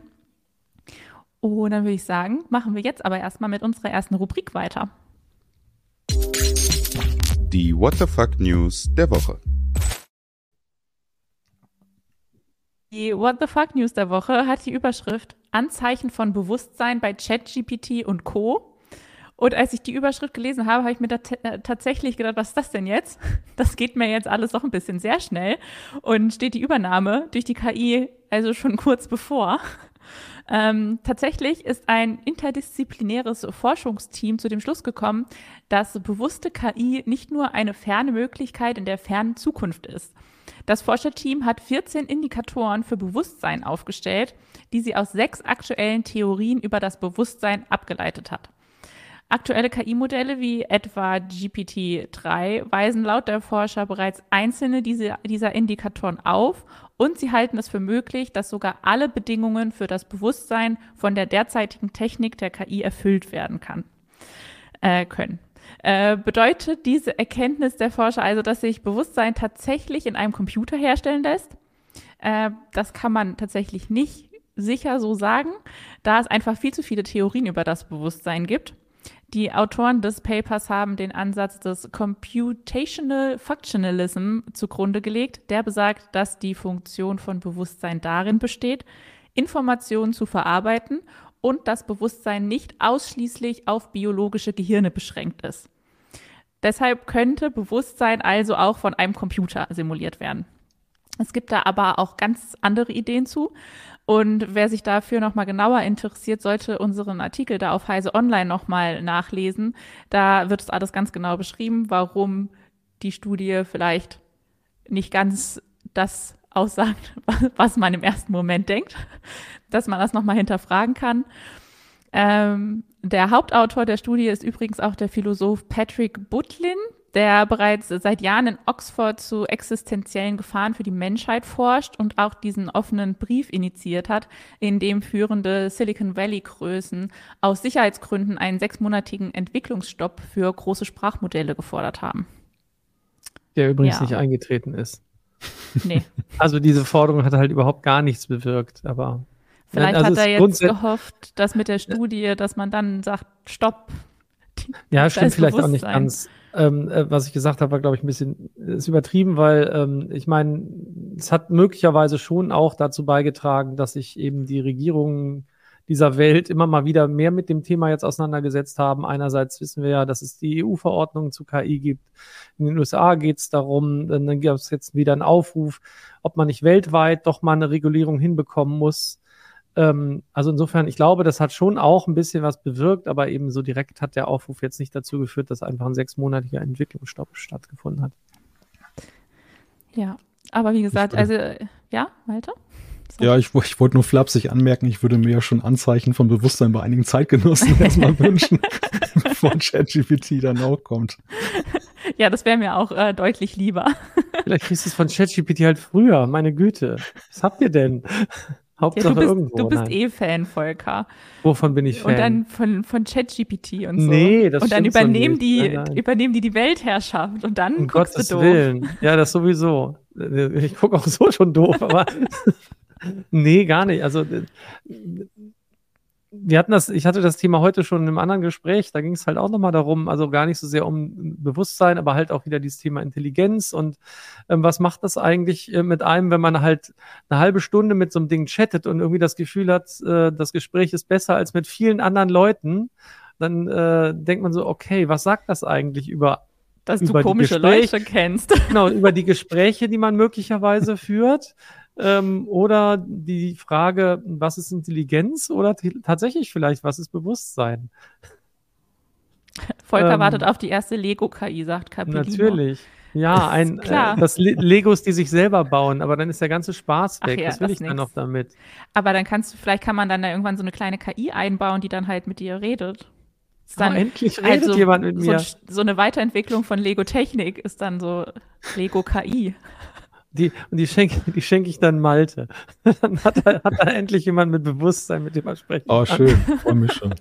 Speaker 1: Und dann würde ich sagen, machen wir jetzt aber erstmal mit unserer ersten Rubrik weiter.
Speaker 4: Die What the Fuck News der Woche.
Speaker 1: Die What the Fuck News der Woche hat die Überschrift Anzeichen von Bewusstsein bei ChatGPT und Co. Und als ich die Überschrift gelesen habe, habe ich mir äh, tatsächlich gedacht, was ist das denn jetzt? [laughs] Das geht mir jetzt alles doch ein bisschen sehr schnell. Und steht die Übernahme durch die KI also schon [laughs] kurz bevor. Ähm, tatsächlich ist ein interdisziplinäres Forschungsteam zu dem Schluss gekommen, dass bewusste KI nicht nur eine ferne Möglichkeit in der fernen Zukunft ist. Das Forscherteam hat 14 Indikatoren für Bewusstsein aufgestellt, die sie aus sechs aktuellen Theorien über das Bewusstsein abgeleitet hat. Aktuelle KI-Modelle wie etwa GPT-3 weisen laut der Forscher bereits einzelne dieser Indikatoren auf und sie halten es für möglich, dass sogar alle Bedingungen für das Bewusstsein von der derzeitigen Technik der KI erfüllt werden kann, äh, können. Äh, bedeutet diese Erkenntnis der Forscher also, dass sich Bewusstsein tatsächlich in einem Computer herstellen lässt? Äh, das kann man tatsächlich nicht sicher so sagen, da es einfach viel zu viele Theorien über das Bewusstsein gibt. Die Autoren des Papers haben den Ansatz des Computational Functionalism zugrunde gelegt, der besagt, dass die Funktion von Bewusstsein darin besteht, Informationen zu verarbeiten und das Bewusstsein nicht ausschließlich auf biologische Gehirne beschränkt ist. Deshalb könnte Bewusstsein also auch von einem Computer simuliert werden. Es gibt da aber auch ganz andere Ideen zu. Und wer sich dafür nochmal genauer interessiert, sollte unseren Artikel da auf Heise Online nochmal nachlesen. Da wird es alles ganz genau beschrieben, warum die Studie vielleicht nicht ganz das aussagt, [laughs] was man im ersten Moment denkt, dass man das nochmal hinterfragen kann. Ähm, der Hauptautor der Studie ist übrigens auch der Philosoph Patrick Butlin, der bereits seit Jahren in Oxford zu existenziellen Gefahren für die Menschheit forscht und auch diesen offenen Brief initiiert hat, in dem führende Silicon Valley-Größen aus Sicherheitsgründen einen sechsmonatigen Entwicklungsstopp für große Sprachmodelle gefordert haben.
Speaker 3: Der übrigens ja. nicht eingetreten ist.
Speaker 1: Nee. [laughs]
Speaker 3: Also diese Forderung hat halt überhaupt gar nichts bewirkt, aber.
Speaker 1: Vielleicht also hat er jetzt gehofft, dass mit der Studie, dass man dann sagt, stopp.
Speaker 3: Ja, stimmt vielleicht auch nicht ganz. Ähm, äh, was ich gesagt habe, war, glaube ich, ein bisschen ist übertrieben, weil ähm, ich meine, es hat möglicherweise schon auch dazu beigetragen, dass sich eben die Regierungen dieser Welt immer mal wieder mehr mit dem Thema jetzt auseinandergesetzt haben. Einerseits wissen wir ja, dass es die EU-Verordnung zu KI gibt. In den USA geht es darum, dann gibt es jetzt wieder einen Aufruf, ob man nicht weltweit doch mal eine Regulierung hinbekommen muss ähm, also insofern, ich glaube, das hat schon auch ein bisschen was bewirkt, aber eben so direkt hat der Aufruf jetzt nicht dazu geführt, dass einfach ein sechsmonatiger Entwicklungsstopp stattgefunden hat.
Speaker 1: Ja, aber wie gesagt, also ja, weiter.
Speaker 2: So. Ja, ich, ich wollte nur flapsig anmerken, ich würde mir ja schon Anzeichen von Bewusstsein bei einigen Zeitgenossen [laughs] erstmal wünschen, [laughs] bevor ChatGPT dann auch kommt. [laughs]
Speaker 1: Ja, das wäre mir auch äh, deutlich lieber.
Speaker 3: Vielleicht kriegst du es von ChatGPT halt früher, meine Güte. Was habt ihr denn?
Speaker 1: Hauptsache ja, du bist, irgendwo. Du bist eh Fan, Volker.
Speaker 3: Wovon bin ich Fan?
Speaker 1: Und dann von, von ChatGPT und so.
Speaker 3: Nee, das
Speaker 1: Und dann übernehmen, so die, nein, nein. übernehmen die die Weltherrschaft und dann um guckst Gottes du doof. Willen.
Speaker 3: Ja, das sowieso. Ich gucke auch so schon doof, aber [laughs] [laughs] nee, gar nicht. Also wir hatten das, ich hatte das Thema heute schon in einem anderen Gespräch, da ging es halt auch nochmal darum, also gar nicht so sehr um Bewusstsein, aber halt auch wieder dieses Thema Intelligenz und ähm, was macht das eigentlich äh, mit einem, wenn man halt eine halbe Stunde mit so einem Ding chattet und irgendwie das Gefühl hat, äh, das Gespräch ist besser als mit vielen anderen Leuten, dann äh, denkt man so, okay, was sagt das eigentlich über
Speaker 1: dass du komische Leute kennst.
Speaker 3: Genau, über [laughs] die Gespräche, die man möglicherweise führt. Ähm, oder die Frage, was ist Intelligenz oder tatsächlich vielleicht, was ist Bewusstsein? [laughs]
Speaker 1: Volker ähm, wartet auf die erste Lego-KI, sagt Capellino.
Speaker 3: Natürlich. Ja, ein, äh, das Le Legos, die sich selber bauen, aber dann ist der ganze Spaß weg. Ja, Was will ich nix. dann noch damit?
Speaker 1: Aber dann kannst du, vielleicht kann man dann da irgendwann so eine kleine KI einbauen, die dann halt mit dir redet.
Speaker 3: Ist dann, oh, endlich redet also, jemand mit mir.
Speaker 1: So, so eine Weiterentwicklung von Lego Technik ist dann so Lego KI.
Speaker 3: Die, und die schenke die schenk ich dann Malte. [laughs] dann hat er, hat er endlich jemand mit Bewusstsein, mit dem er sprechen
Speaker 2: Oh, schön. Freue mich schon.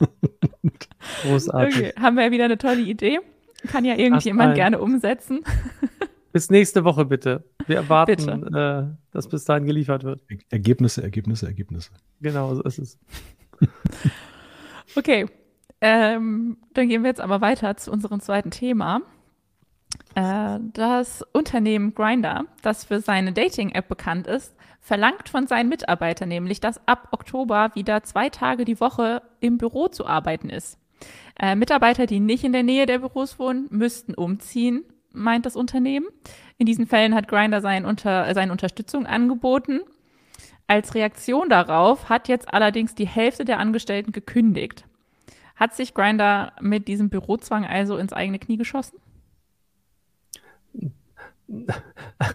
Speaker 2: [laughs]
Speaker 3: Großartig. Okay,
Speaker 1: haben wir ja wieder eine tolle Idee. Kann ja irgendjemand gerne umsetzen. [laughs]
Speaker 3: Bis nächste Woche bitte. Wir erwarten, äh, dass bis dahin geliefert wird.
Speaker 2: Ergebnisse, Ergebnisse, Ergebnisse.
Speaker 3: Genau, so ist es.
Speaker 1: okay. Ähm, dann gehen wir jetzt aber weiter zu unserem zweiten Thema. Äh, das Unternehmen Grinder, das für seine Dating-App bekannt ist, verlangt von seinen Mitarbeitern nämlich, dass ab Oktober wieder zwei Tage die Woche im Büro zu arbeiten ist. Äh, Mitarbeiter, die nicht in der Nähe der Büros wohnen, müssten umziehen, meint das Unternehmen. In diesen Fällen hat Grinder sein unter, seine Unterstützung angeboten. Als Reaktion darauf hat jetzt allerdings die Hälfte der Angestellten gekündigt. Hat sich Grinder mit diesem Bürozwang also ins eigene Knie geschossen?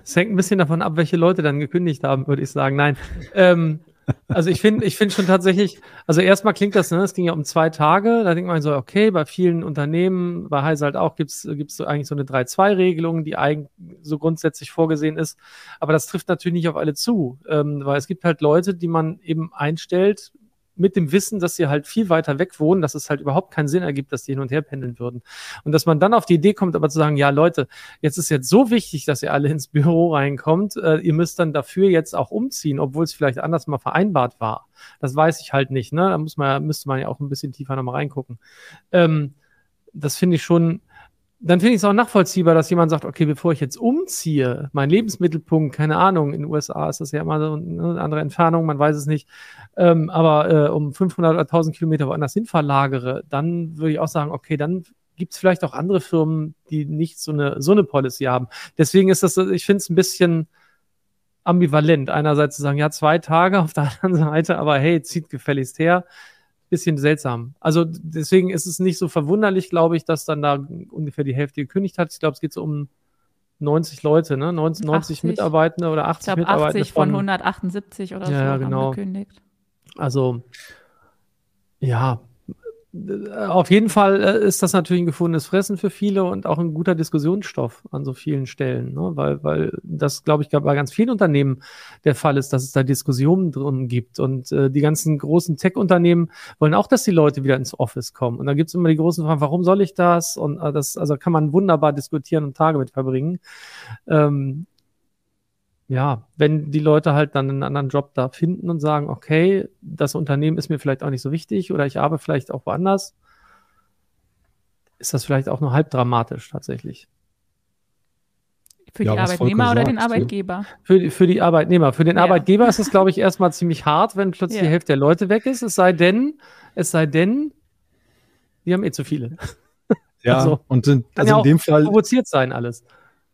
Speaker 3: Es hängt ein bisschen davon ab, welche Leute dann gekündigt haben, würde ich sagen. Nein. Ähm, also ich finde, ich finde schon tatsächlich, also erstmal klingt das, ne, es ging ja um zwei Tage, da denkt man so, okay, bei vielen Unternehmen, bei Heise halt auch, gibt's gibt's so eigentlich so eine 3-2-Regelung, die eigentlich so grundsätzlich vorgesehen ist. Aber das trifft natürlich nicht auf alle zu, ähm, weil es gibt halt Leute, die man eben einstellt, mit dem Wissen, dass sie halt viel weiter weg wohnen, dass es halt überhaupt keinen Sinn ergibt, dass die hin und her pendeln würden. Und dass man dann auf die Idee kommt, aber zu sagen, ja Leute, jetzt ist jetzt so wichtig, dass ihr alle ins Büro reinkommt, äh, ihr müsst dann dafür jetzt auch umziehen, obwohl es vielleicht anders mal vereinbart war. Das weiß ich halt nicht, ne? Da muss man, müsste man ja auch ein bisschen tiefer nochmal reingucken. Ähm, das finde ich schon, dann finde ich es auch nachvollziehbar, dass jemand sagt, okay, bevor ich jetzt umziehe, mein Lebensmittelpunkt, keine Ahnung, in den USA ist das ja immer so eine andere Entfernung, man weiß es nicht, ähm, aber äh, um 500 oder 1000 Kilometer woanders hin verlagere, dann würde ich auch sagen, okay, dann gibt es vielleicht auch andere Firmen, die nicht so eine, so eine Policy haben. Deswegen ist das, ich finde es ein bisschen ambivalent, einerseits zu sagen, ja, zwei Tage, [laughs] auf der anderen Seite, aber hey, zieht gefälligst her bisschen seltsam. Also deswegen ist es nicht so verwunderlich, glaube ich, dass dann da ungefähr die Hälfte gekündigt hat. Ich glaube, es geht so um 90 Leute, ne? 90, 90 Mitarbeitende oder 80 ich glaub, Mitarbeitende.
Speaker 1: 80 von, von 178 oder
Speaker 3: ja, so genau. gekündigt. Also ja, auf jeden Fall äh, ist das natürlich ein gefundenes Fressen für viele und auch ein guter Diskussionsstoff an so vielen Stellen, ne? weil, weil das, glaube ich, bei ganz vielen Unternehmen der Fall ist, dass es da Diskussionen drin gibt. Und äh, die ganzen großen Tech-Unternehmen wollen auch, dass die Leute wieder ins Office kommen. Und da gibt es immer die großen Fragen, warum soll ich das? Und äh, das, also kann man wunderbar diskutieren und Tage mit verbringen. Ähm, ja, wenn die Leute halt dann einen anderen Job da finden und sagen, okay, das Unternehmen ist mir vielleicht auch nicht so wichtig oder ich arbeite vielleicht auch woanders, ist das vielleicht auch nur halb dramatisch tatsächlich.
Speaker 1: Für ja, die Arbeitnehmer oder den Arbeitgeber?
Speaker 3: Für, die, für die Arbeitnehmer. Für den ja. Arbeitgeber ist es, glaube ich, erstmal ziemlich hart, wenn plötzlich ja. die Hälfte der Leute weg ist. Es sei denn, es sei denn, die haben eh zu viele.
Speaker 2: Ja, [laughs] also, und in, also in dem Fall
Speaker 3: provoziert sein alles.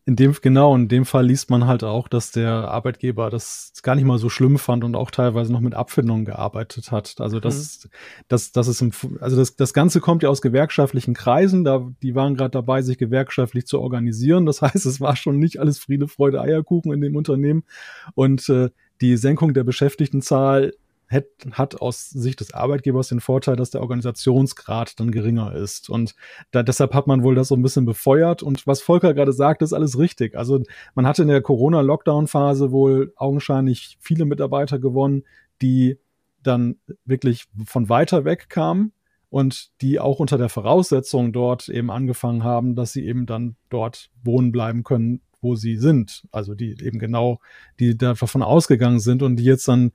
Speaker 2: In dem, genau, in dem Fall liest man halt auch, dass der Arbeitgeber das gar nicht mal so schlimm fand und auch teilweise noch mit Abfindungen gearbeitet hat. Also das, mhm. das, das ist im, also das, das Ganze kommt ja aus gewerkschaftlichen Kreisen, da, die waren gerade dabei, sich gewerkschaftlich zu organisieren. Das [laughs] heißt, es war schon nicht alles Friede, Freude, Eierkuchen in dem Unternehmen. Und äh, die Senkung der Beschäftigtenzahl hat, hat aus Sicht des Arbeitgebers den Vorteil, dass der Organisationsgrad dann geringer ist. Und da, deshalb hat man wohl das so ein bisschen befeuert. Und was Volker gerade sagt, ist alles richtig. Also man hatte in der Corona-Lockdown-Phase wohl augenscheinlich viele Mitarbeiter gewonnen, die dann wirklich von weiter weg kamen und die auch unter der Voraussetzung dort eben angefangen haben, dass sie eben dann dort wohnen bleiben können, wo sie sind. Also die eben genau, die davon ausgegangen sind und die jetzt dann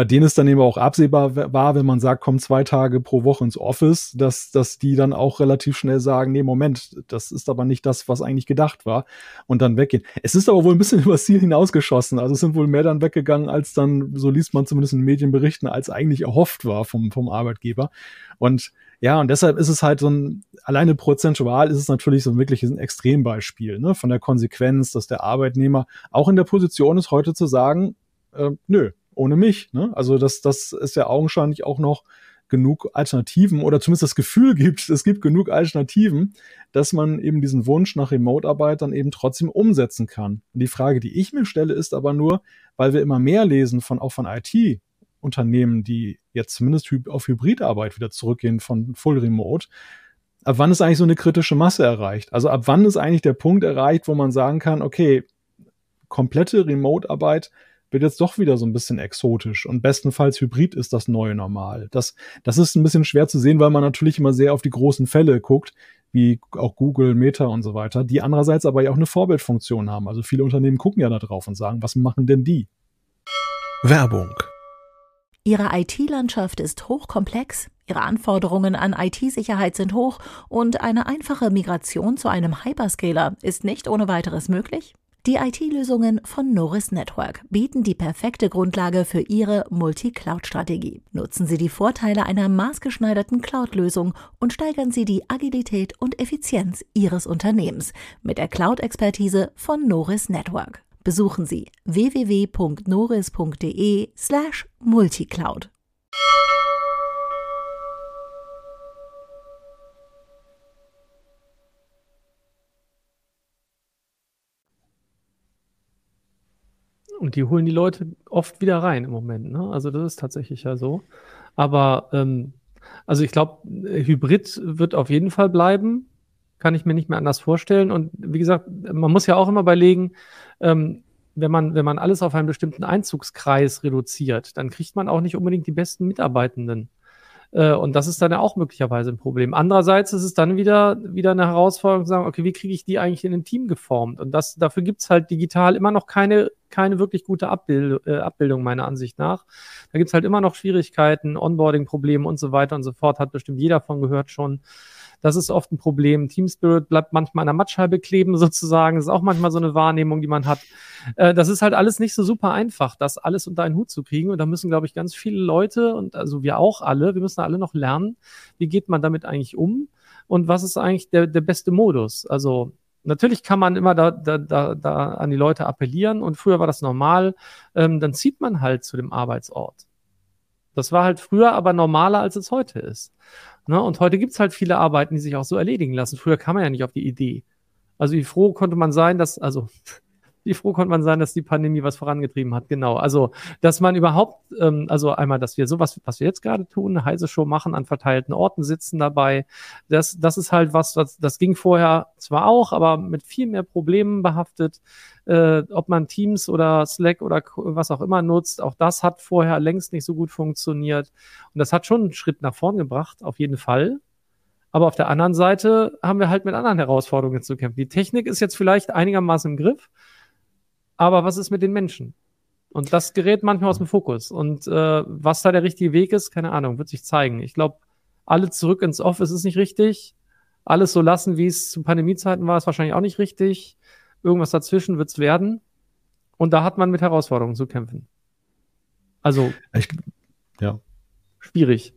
Speaker 2: bei denen es dann eben auch absehbar war, wenn man sagt, komm zwei Tage pro Woche ins Office, dass, dass die dann auch relativ schnell sagen, nee, Moment, das ist aber nicht das, was eigentlich gedacht war und dann weggehen. Es ist aber wohl ein bisschen [laughs] übers Ziel hinausgeschossen. Also es sind wohl mehr dann weggegangen, als dann, so liest man zumindest in Medienberichten, als eigentlich erhofft war vom, vom Arbeitgeber. Und ja, und deshalb ist es halt so ein, alleine prozentual ist es natürlich so wirklich ein Extrembeispiel, ne, von der Konsequenz, dass der Arbeitnehmer auch in der Position ist, heute zu sagen, äh, nö, ohne mich. Ne? Also das, das ist ja augenscheinlich auch noch genug Alternativen oder zumindest das Gefühl gibt, [laughs] es gibt genug Alternativen, dass man eben diesen Wunsch nach Remote-Arbeit dann eben trotzdem umsetzen kann. Und die Frage, die ich mir stelle, ist aber nur, weil wir immer mehr lesen von auch von IT Unternehmen, die jetzt zumindest auf Hybridarbeit wieder zurückgehen von Full Remote. Ab wann ist eigentlich so eine kritische Masse erreicht? Also ab wann ist eigentlich der Punkt erreicht, wo man sagen kann, okay, komplette Remote-Arbeit wird jetzt doch wieder so ein bisschen exotisch und bestenfalls Hybrid ist das neue Normal. Das, das ist ein bisschen schwer zu sehen, weil man natürlich immer sehr auf die großen Fälle guckt, wie auch Google, Meta und so weiter, die andererseits aber ja auch eine Vorbildfunktion haben. Also viele Unternehmen gucken ja da drauf und sagen, was machen denn die?
Speaker 5: Werbung. Ihre IT-Landschaft ist hochkomplex, Ihre Anforderungen an IT-Sicherheit sind hoch und eine einfache Migration zu einem Hyperscaler ist nicht ohne weiteres möglich? Die IT-Lösungen von Norris Network bieten die perfekte Grundlage für Ihre Multi-Cloud-Strategie. Nutzen Sie die Vorteile einer maßgeschneiderten Cloud-Lösung und steigern Sie die Agilität und Effizienz Ihres Unternehmens mit der Cloud-Expertise von Norris Network. Besuchen Sie www.noris.de slash multicloud.
Speaker 3: Und die holen die Leute oft wieder rein im Moment. Ne? Also das ist tatsächlich ja so. Aber ähm, also ich glaube, Hybrid wird auf jeden Fall bleiben. Kann ich mir nicht mehr anders vorstellen. Und wie gesagt, man muss ja auch immer überlegen, ähm, wenn man, wenn man alles auf einen bestimmten Einzugskreis reduziert, dann kriegt man auch nicht unbedingt die besten Mitarbeitenden. Äh, und das ist dann ja auch möglicherweise ein Problem. Andererseits ist es dann wieder, wieder eine Herausforderung zu sagen, okay, wie kriege ich die eigentlich in ein Team geformt? Und das, dafür gibt's halt digital immer noch keine, keine wirklich gute Abbild, äh, Abbildung, meiner Ansicht nach. Da gibt's halt immer noch Schwierigkeiten, Onboarding-Probleme und so weiter und so fort, hat bestimmt jeder von gehört schon. Das ist oft ein Problem. Team Spirit bleibt manchmal an der Matscheibe kleben [laughs] sozusagen. Das ist auch manchmal so eine Wahrnehmung, die man hat. Äh, das ist halt alles nicht so super einfach, das alles unter einen Hut zu kriegen. Und da müssen, glaube ich, ganz viele Leute und also wir auch alle, wir müssen alle noch lernen, wie geht man damit eigentlich um und was ist eigentlich der, der beste Modus. Also Natürlich kann man immer da, da, da, da an die Leute appellieren und früher war das normal. Ähm, dann zieht man halt zu dem Arbeitsort. Das war halt früher aber normaler, als es heute ist. Ne? Und heute gibt es halt viele Arbeiten, die sich auch so erledigen lassen. Früher kam man ja nicht auf die Idee. Also wie froh konnte man sein, dass, also wie froh konnte man sein, dass die Pandemie was vorangetrieben hat. Genau. Also, dass man überhaupt, ähm, also einmal, dass wir sowas, was wir jetzt gerade tun, eine heiße Show machen, an verteilten Orten sitzen dabei, das, das ist halt was, was, das ging vorher zwar auch, aber mit viel mehr Problemen behaftet. Äh, ob man Teams oder Slack oder was auch immer nutzt, auch das hat vorher längst nicht so gut funktioniert. Und das hat schon einen Schritt nach vorn gebracht, auf jeden Fall. Aber auf der anderen Seite haben wir halt mit anderen Herausforderungen zu kämpfen. Die Technik ist jetzt vielleicht einigermaßen im Griff, aber was ist mit den Menschen? Und das gerät manchmal aus dem Fokus. Und äh, was da der richtige Weg ist, keine Ahnung, wird sich zeigen. Ich glaube, alle zurück ins Office ist nicht richtig. Alles so lassen, wie es zu Pandemiezeiten war, ist wahrscheinlich auch nicht richtig. Irgendwas dazwischen wird es werden. Und da hat man mit Herausforderungen zu kämpfen. Also,
Speaker 2: ich, ja.
Speaker 3: Schwierig.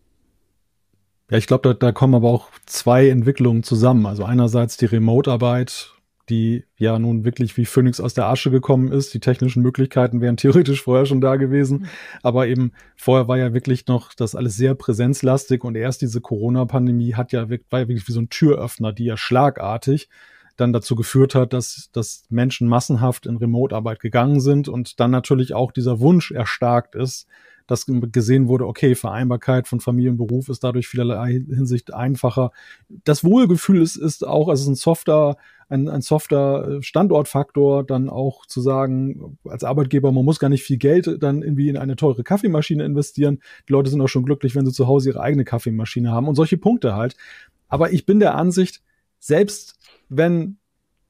Speaker 2: Ja, ich glaube, da, da kommen aber auch zwei Entwicklungen zusammen. Also einerseits die Remote-Arbeit die ja nun wirklich wie Phoenix aus der Asche gekommen ist. Die technischen Möglichkeiten wären theoretisch vorher schon da gewesen. Mhm. Aber eben vorher war ja wirklich noch das alles sehr präsenzlastig und erst diese Corona-Pandemie hat ja, war ja wirklich wie so ein Türöffner, die ja schlagartig dann dazu geführt hat, dass, dass Menschen massenhaft in Remote-Arbeit gegangen sind und dann natürlich auch dieser Wunsch erstarkt ist, dass gesehen wurde, okay, Vereinbarkeit von Familie und Beruf ist dadurch vielerlei Hinsicht einfacher. Das Wohlgefühl ist, ist auch, also ein softer, ein, ein softer äh, Standortfaktor, dann auch zu sagen, als Arbeitgeber, man muss gar nicht viel Geld dann irgendwie in eine teure Kaffeemaschine investieren. Die Leute sind auch schon glücklich, wenn sie zu Hause ihre eigene Kaffeemaschine haben und solche Punkte halt. Aber ich bin der Ansicht, selbst wenn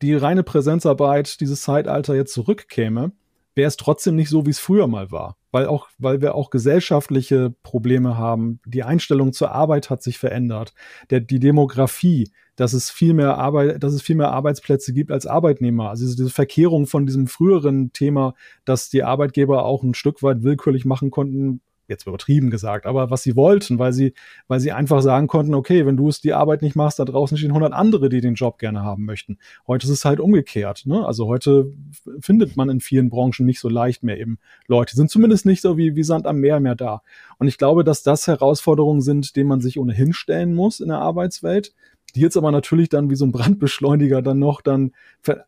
Speaker 2: die reine Präsenzarbeit dieses Zeitalter jetzt zurückkäme, wäre es trotzdem nicht so, wie es früher mal war. Weil auch, weil wir auch gesellschaftliche Probleme haben. Die Einstellung zur Arbeit hat sich verändert. Der, die Demografie, dass es viel mehr Arbeit, dass es viel mehr Arbeitsplätze gibt als Arbeitnehmer. Also diese Verkehrung von diesem früheren Thema, dass die Arbeitgeber auch ein Stück weit willkürlich machen konnten, jetzt übertrieben gesagt, aber was sie wollten, weil sie, weil sie einfach sagen konnten, okay, wenn du es die Arbeit nicht machst, da draußen stehen 100 andere, die den Job gerne haben möchten. Heute ist es halt umgekehrt. Ne? Also heute findet man in vielen Branchen nicht so leicht mehr eben Leute, sind zumindest nicht so wie, wie Sand am Meer mehr da. Und ich glaube, dass das Herausforderungen sind, denen man sich ohnehin stellen muss in der Arbeitswelt die jetzt aber natürlich dann wie so ein Brandbeschleuniger dann noch dann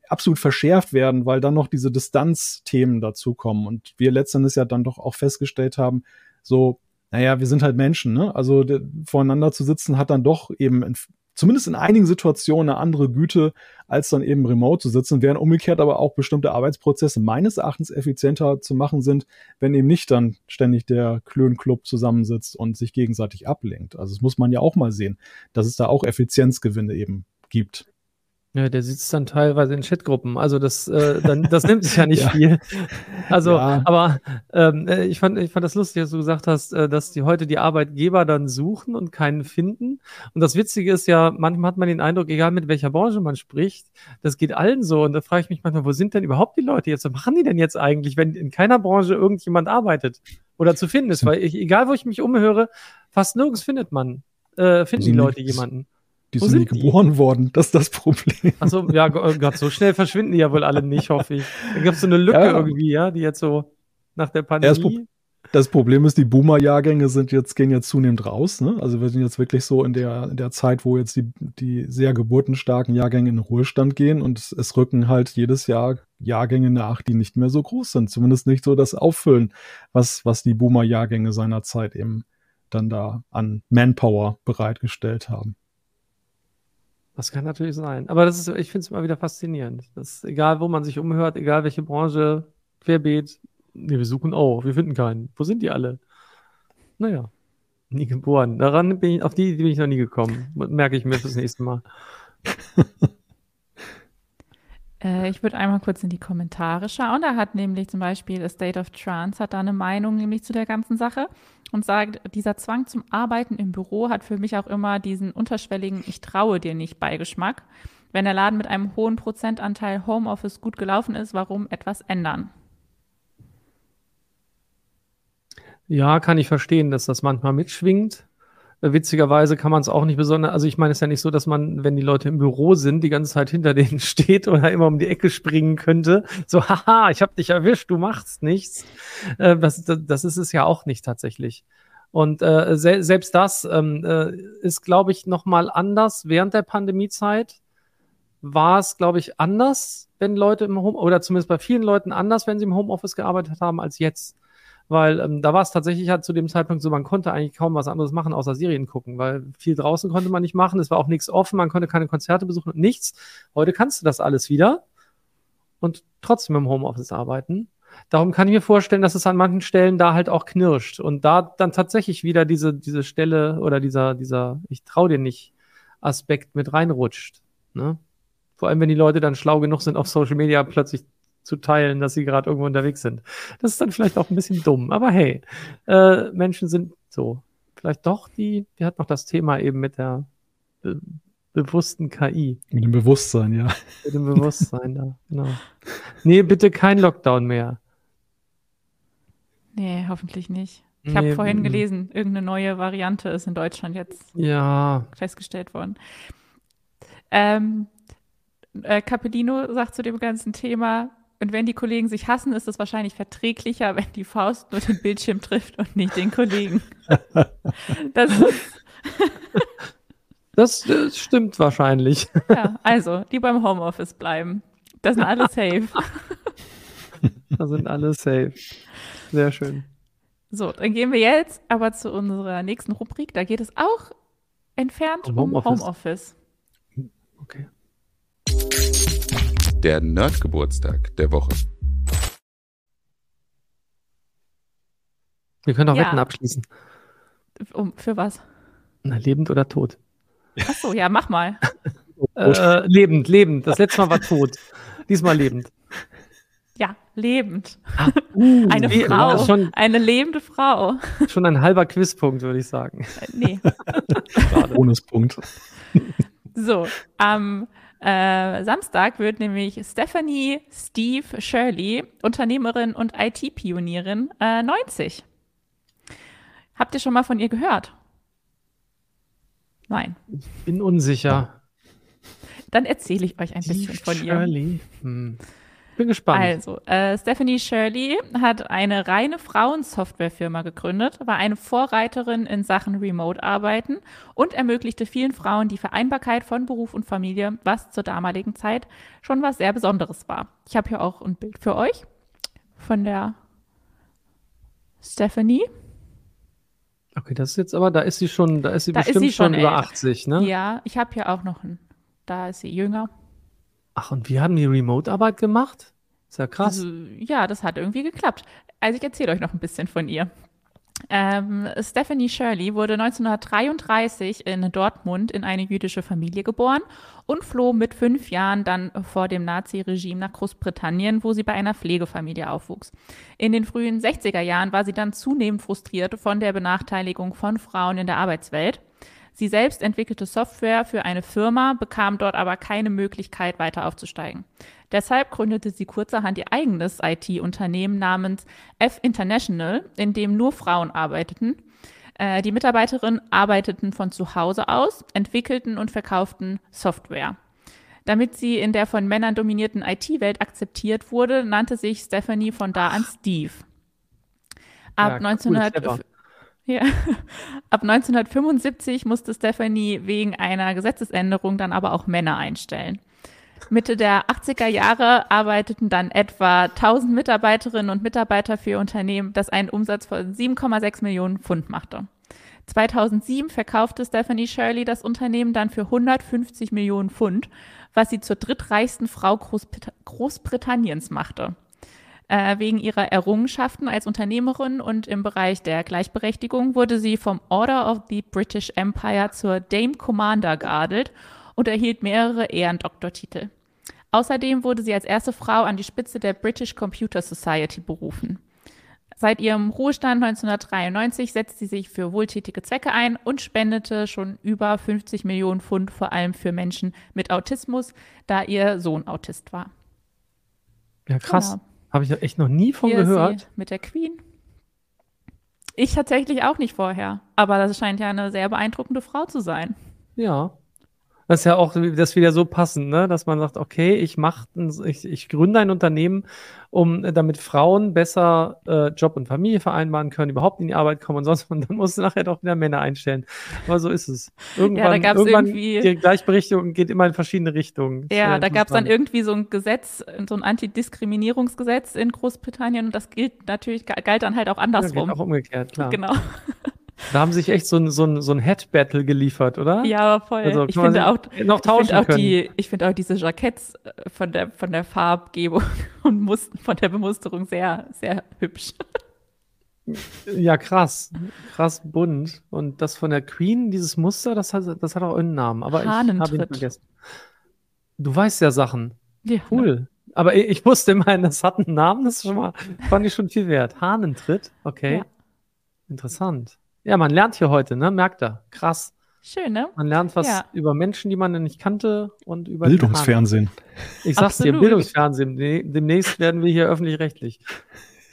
Speaker 2: absolut verschärft werden, weil dann noch diese Distanzthemen dazukommen und wir letztendlich ja dann doch auch festgestellt haben, so, naja, wir sind halt Menschen, ne? Also der, voreinander zu sitzen hat dann doch eben zumindest in einigen Situationen eine andere Güte, als dann eben remote zu sitzen, während umgekehrt aber auch bestimmte Arbeitsprozesse meines Erachtens effizienter zu machen sind, wenn eben nicht dann ständig der Klönclub zusammensitzt und sich gegenseitig ablenkt. Also das muss man ja auch mal sehen, dass es da auch Effizienzgewinne eben gibt.
Speaker 3: Ja, der sitzt dann teilweise in Chatgruppen. Also das, äh, dann, das nimmt sich ja nicht [laughs] ja. viel. Also, ja. aber ähm, äh, ich fand, ich fand das lustig, dass du gesagt hast, äh, dass die heute die Arbeitgeber dann suchen und keinen finden. Und das Witzige ist ja, manchmal hat man den Eindruck, egal mit welcher Branche man spricht, das geht allen so. Und da frage ich mich manchmal, wo sind denn überhaupt die Leute jetzt? Was machen die denn jetzt eigentlich, wenn in keiner Branche irgendjemand arbeitet oder zu finden ist? Weil ich, egal wo ich mich umhöre, fast nirgends findet man, äh, finden die Leute jemanden.
Speaker 2: Die Wo sind nie geboren die? worden, das ist das Problem.
Speaker 3: Achso, ja, oh Gott, so schnell verschwinden die ja wohl alle nicht, hoffe ich. Da gab es so eine Lücke ja. irgendwie, ja, die jetzt so nach der Pandemie.
Speaker 2: Das Problem ist, die Boomer-Jahrgänge sind jetzt, gehen jetzt zunehmend raus. Ne? Also wir sind jetzt wirklich so in der, in der Zeit, wo jetzt die, die sehr geburtenstarken Jahrgänge in den Ruhestand gehen und es, es rücken halt jedes Jahr Jahrgänge nach, die nicht mehr so groß sind. Zumindest nicht so das Auffüllen, was, was die Boomer-Jahrgänge seiner Zeit eben dann da an Manpower bereitgestellt haben.
Speaker 3: Das kann natürlich sein. Aber das ist, ich finde es immer wieder faszinierend. Das egal, wo man sich umhört, egal welche Branche, querbeet. Nee, wir suchen auch, wir finden keinen. Wo sind die alle? Naja, nie geboren. Daran bin ich, auf die bin ich noch nie gekommen. Merke ich mir fürs nächste Mal. [laughs]
Speaker 1: Äh, ich würde einmal kurz in die Kommentare schauen. Da hat nämlich zum Beispiel A State of Trance hat da eine Meinung nämlich zu der ganzen Sache und sagt, dieser Zwang zum Arbeiten im Büro hat für mich auch immer diesen unterschwelligen Ich traue dir nicht Beigeschmack. Wenn der Laden mit einem hohen Prozentanteil Homeoffice gut gelaufen ist, warum etwas ändern?
Speaker 3: Ja, kann ich verstehen, dass das manchmal mitschwingt. Witzigerweise kann man es auch nicht besonders, also ich meine, es ist ja nicht so, dass man, wenn die Leute im Büro sind, die ganze Zeit hinter [laughs] denen steht oder immer um die Ecke springen könnte. So, haha, ich habe dich erwischt, du machst nichts. Äh, das, das ist es ja auch nicht tatsächlich. Und äh, se selbst das ähm, äh, ist, glaube ich, nochmal anders während der Pandemiezeit. War es, glaube ich, anders, wenn Leute im Home, oder zumindest bei vielen Leuten anders, wenn sie im Homeoffice gearbeitet haben, als jetzt weil ähm, da war es tatsächlich halt zu dem Zeitpunkt so, man konnte eigentlich kaum was anderes machen, außer Serien gucken, weil viel draußen konnte man nicht machen, es war auch nichts offen, man konnte keine Konzerte besuchen und nichts. Heute kannst du das alles wieder und trotzdem im Homeoffice arbeiten. Darum kann ich mir vorstellen, dass es an manchen Stellen da halt auch knirscht und da dann tatsächlich wieder diese, diese Stelle oder dieser, dieser, ich trau dir nicht Aspekt mit reinrutscht. Ne? Vor allem, wenn die Leute dann schlau genug sind, auf Social Media plötzlich zu teilen, dass sie gerade irgendwo unterwegs sind. Das ist dann vielleicht auch ein bisschen dumm, aber hey, äh, Menschen sind so. Vielleicht doch die, wir hatten noch das Thema eben mit der be bewussten KI.
Speaker 2: Mit dem Bewusstsein, ja.
Speaker 3: Mit dem Bewusstsein, da, genau. Nee, bitte kein Lockdown mehr.
Speaker 1: Nee, hoffentlich nicht. Ich nee, habe vorhin gelesen, irgendeine neue Variante ist in Deutschland jetzt
Speaker 3: ja.
Speaker 1: festgestellt worden. Ähm, äh, Capellino sagt zu dem ganzen Thema, und wenn die Kollegen sich hassen, ist es wahrscheinlich verträglicher, wenn die Faust nur den Bildschirm trifft und nicht den Kollegen. [laughs]
Speaker 3: Das, das, das stimmt wahrscheinlich.
Speaker 1: Ja, also, die beim Homeoffice bleiben. Das sind alle safe. [laughs]
Speaker 3: Da sind alle safe. Sehr schön.
Speaker 1: So, dann gehen wir jetzt aber zu unserer nächsten Rubrik. Da geht es auch entfernt um Homeoffice. Homeoffice.
Speaker 3: Okay
Speaker 4: der Nerdgeburtstag der Woche.
Speaker 3: Wir können auch ja. Wetten abschließen.
Speaker 1: Um, für was?
Speaker 3: Na, lebend oder tot?
Speaker 1: Ach so, ja, mach mal. [laughs]
Speaker 3: äh, lebend, lebend. Das letzte Mal war tot. Diesmal lebend.
Speaker 1: Ja, lebend. Ah, [laughs] uh, eine Frau. Ja, schon, eine lebende Frau.
Speaker 3: Schon ein halber Quizpunkt, würde ich sagen.
Speaker 1: Äh, nee. [laughs]
Speaker 2: Bonuspunkt.
Speaker 1: So, am ähm, äh, Samstag wird nämlich Stephanie Steve Shirley, Unternehmerin und IT-Pionierin, äh, 90. Habt ihr schon mal von ihr gehört? Nein.
Speaker 3: Ich bin unsicher.
Speaker 1: Dann erzähle ich euch ein Steve bisschen von ihr.
Speaker 3: Shirley. Hm. Bin gespannt.
Speaker 1: Also, äh, Stephanie Shirley hat eine reine Frauensoftwarefirma gegründet, war eine Vorreiterin in Sachen Remote-Arbeiten und ermöglichte vielen Frauen die Vereinbarkeit von Beruf und Familie, was zur damaligen Zeit schon was sehr Besonderes war. Ich habe hier auch ein Bild für euch von der Stephanie.
Speaker 3: Okay, das ist jetzt aber, da ist sie schon, da ist sie da bestimmt ist sie schon, schon über 80, ne?
Speaker 1: Ja, ich habe hier auch noch einen, da ist sie jünger.
Speaker 3: Ach, und wir haben die Remote-Arbeit gemacht? Ist ja krass. Also,
Speaker 1: ja, das hat irgendwie geklappt. Also ich erzähle euch noch ein bisschen von ihr. Ähm, Stephanie Shirley wurde 1933 in Dortmund in eine jüdische Familie geboren und floh mit fünf Jahren dann vor dem Nazi-Regime nach Großbritannien, wo sie bei einer Pflegefamilie aufwuchs. In den frühen 60er Jahren war sie dann zunehmend frustriert von der Benachteiligung von Frauen in der Arbeitswelt. Sie selbst entwickelte Software für eine Firma, bekam dort aber keine Möglichkeit, weiter aufzusteigen. Deshalb gründete sie kurzerhand ihr eigenes IT-Unternehmen namens F International, in dem nur Frauen arbeiteten. Äh, die Mitarbeiterinnen arbeiteten von zu Hause aus, entwickelten und verkauften Software. Damit sie in der von Männern dominierten IT-Welt akzeptiert wurde, nannte sich Stephanie von da an Steve. Ab ja, 1900 ja. [laughs] Ab 1975 musste Stephanie wegen einer Gesetzesänderung dann aber auch Männer einstellen. Mitte der 80er Jahre arbeiteten dann etwa 1000 Mitarbeiterinnen und Mitarbeiter für ihr Unternehmen, das einen Umsatz von 7,6 Millionen Pfund machte. 2007 verkaufte Stephanie Shirley das Unternehmen dann für 150 Millionen Pfund, was sie zur drittreichsten Frau Großbrit Großbritanniens machte. Äh, wegen ihrer Errungenschaften als Unternehmerin und im Bereich der Gleichberechtigung wurde sie vom Order of the British Empire zur Dame Commander geadelt und erhielt mehrere Ehrendoktortitel. Außerdem wurde sie als erste Frau an die Spitze der British Computer Society berufen. Seit ihrem Ruhestand 1993 setzt sie sich für wohltätige Zwecke ein und spendete schon über 50 Millionen Pfund vor allem für Menschen mit Autismus, da ihr Sohn Autist war.
Speaker 3: Ja, krass. Genau. Habe ich echt noch nie von Hier gehört.
Speaker 1: mit der Queen. Ich tatsächlich auch nicht vorher. Aber das scheint ja eine sehr beeindruckende Frau zu sein.
Speaker 3: Ja. Das ist ja auch das wieder so passend, ne? dass man sagt, okay, ich mach, ich, ich gründe ein Unternehmen, um damit Frauen besser äh, Job und Familie vereinbaren können, überhaupt in die Arbeit kommen und sonst und [laughs] dann musst du nachher doch wieder Männer einstellen. Aber so ist es.
Speaker 1: Irgendwann, ja, da irgendwann irgendwie
Speaker 3: die Gleichberechtigung geht immer in verschiedene Richtungen.
Speaker 1: Ja, da gab es dann irgendwie so ein Gesetz, so ein Antidiskriminierungsgesetz in Großbritannien und das gilt natürlich galt dann halt auch andersrum. Ja,
Speaker 3: auch umgekehrt, klar.
Speaker 1: Genau. [laughs]
Speaker 3: Da haben sich echt so ein, so ein, so ein Head-Battle geliefert, oder?
Speaker 1: Ja, voll. Also, ich finde auch, noch tauschen ich find auch die, ich finde auch diese Jacketts äh, von der, von der Farbgebung [laughs] und Mus von der Bemusterung sehr, sehr hübsch.
Speaker 3: Ja, krass. Krass bunt. Und das von der Queen, dieses Muster, das hat, das hat auch einen Namen. Aber ich habe ihn vergessen. Du weißt ja Sachen. Ja, cool. Ne? Aber ich, ich wusste immerhin, das hat einen Namen, das ist schon mal, fand ich schon viel wert. Hahnentritt, okay. Ja. Interessant. Ja, man lernt hier heute, ne? Merkt er. Krass.
Speaker 1: Schön, ne?
Speaker 3: Man lernt was ja. über Menschen, die man nicht kannte und über
Speaker 2: Bildungsfernsehen.
Speaker 3: Ich sag's Absolut. dir, Bildungsfernsehen. Demnächst werden wir hier öffentlich-rechtlich.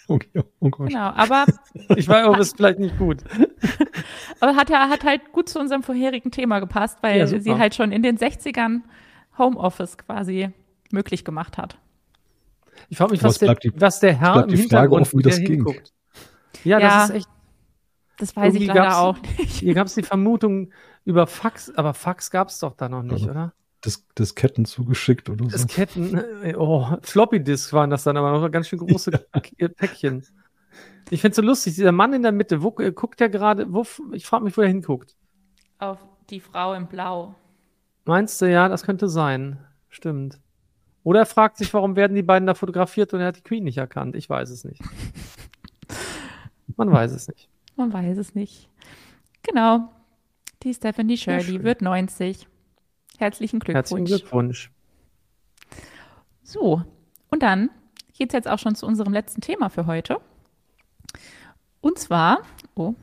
Speaker 1: Okay, oh Gott. Genau, aber [laughs]
Speaker 3: ich weiß auch, ist vielleicht nicht gut. [laughs]
Speaker 1: aber hat ja hat halt gut zu unserem vorherigen Thema gepasst, weil ja, sie halt schon in den 60ern Homeoffice quasi möglich gemacht hat.
Speaker 3: Ich frage mich, was, der, die, was der Herr im Hintergrund
Speaker 2: offen, wie das hinguckt.
Speaker 3: Ja, ja, das ist echt
Speaker 1: das weiß ich leider auch
Speaker 3: nicht. Hier gab es die Vermutung über Fax, aber Fax gab es doch da noch nicht, oder?
Speaker 2: Das, das Ketten zugeschickt oder
Speaker 3: so. Das Ketten, äh, oh, Floppy Disk waren das dann aber noch ganz schön große [laughs] Päckchen. Ich finde es so lustig, dieser Mann in der Mitte, wo äh, guckt der gerade, wo, ich frage mich, wo er hinguckt.
Speaker 1: Auf die Frau im Blau.
Speaker 3: Meinst du, ja, das könnte sein. Stimmt. Oder er fragt sich, warum werden die beiden da fotografiert und er hat die Queen nicht erkannt. Ich weiß es nicht. Man weiß es nicht.
Speaker 1: Man weiß es nicht. Genau. Die Stephanie Shirley wird 90. Herzlichen Glückwunsch.
Speaker 3: Herzlichen Glückwunsch.
Speaker 1: So, und dann geht es jetzt auch schon zu unserem letzten Thema für heute. Und zwar, oh,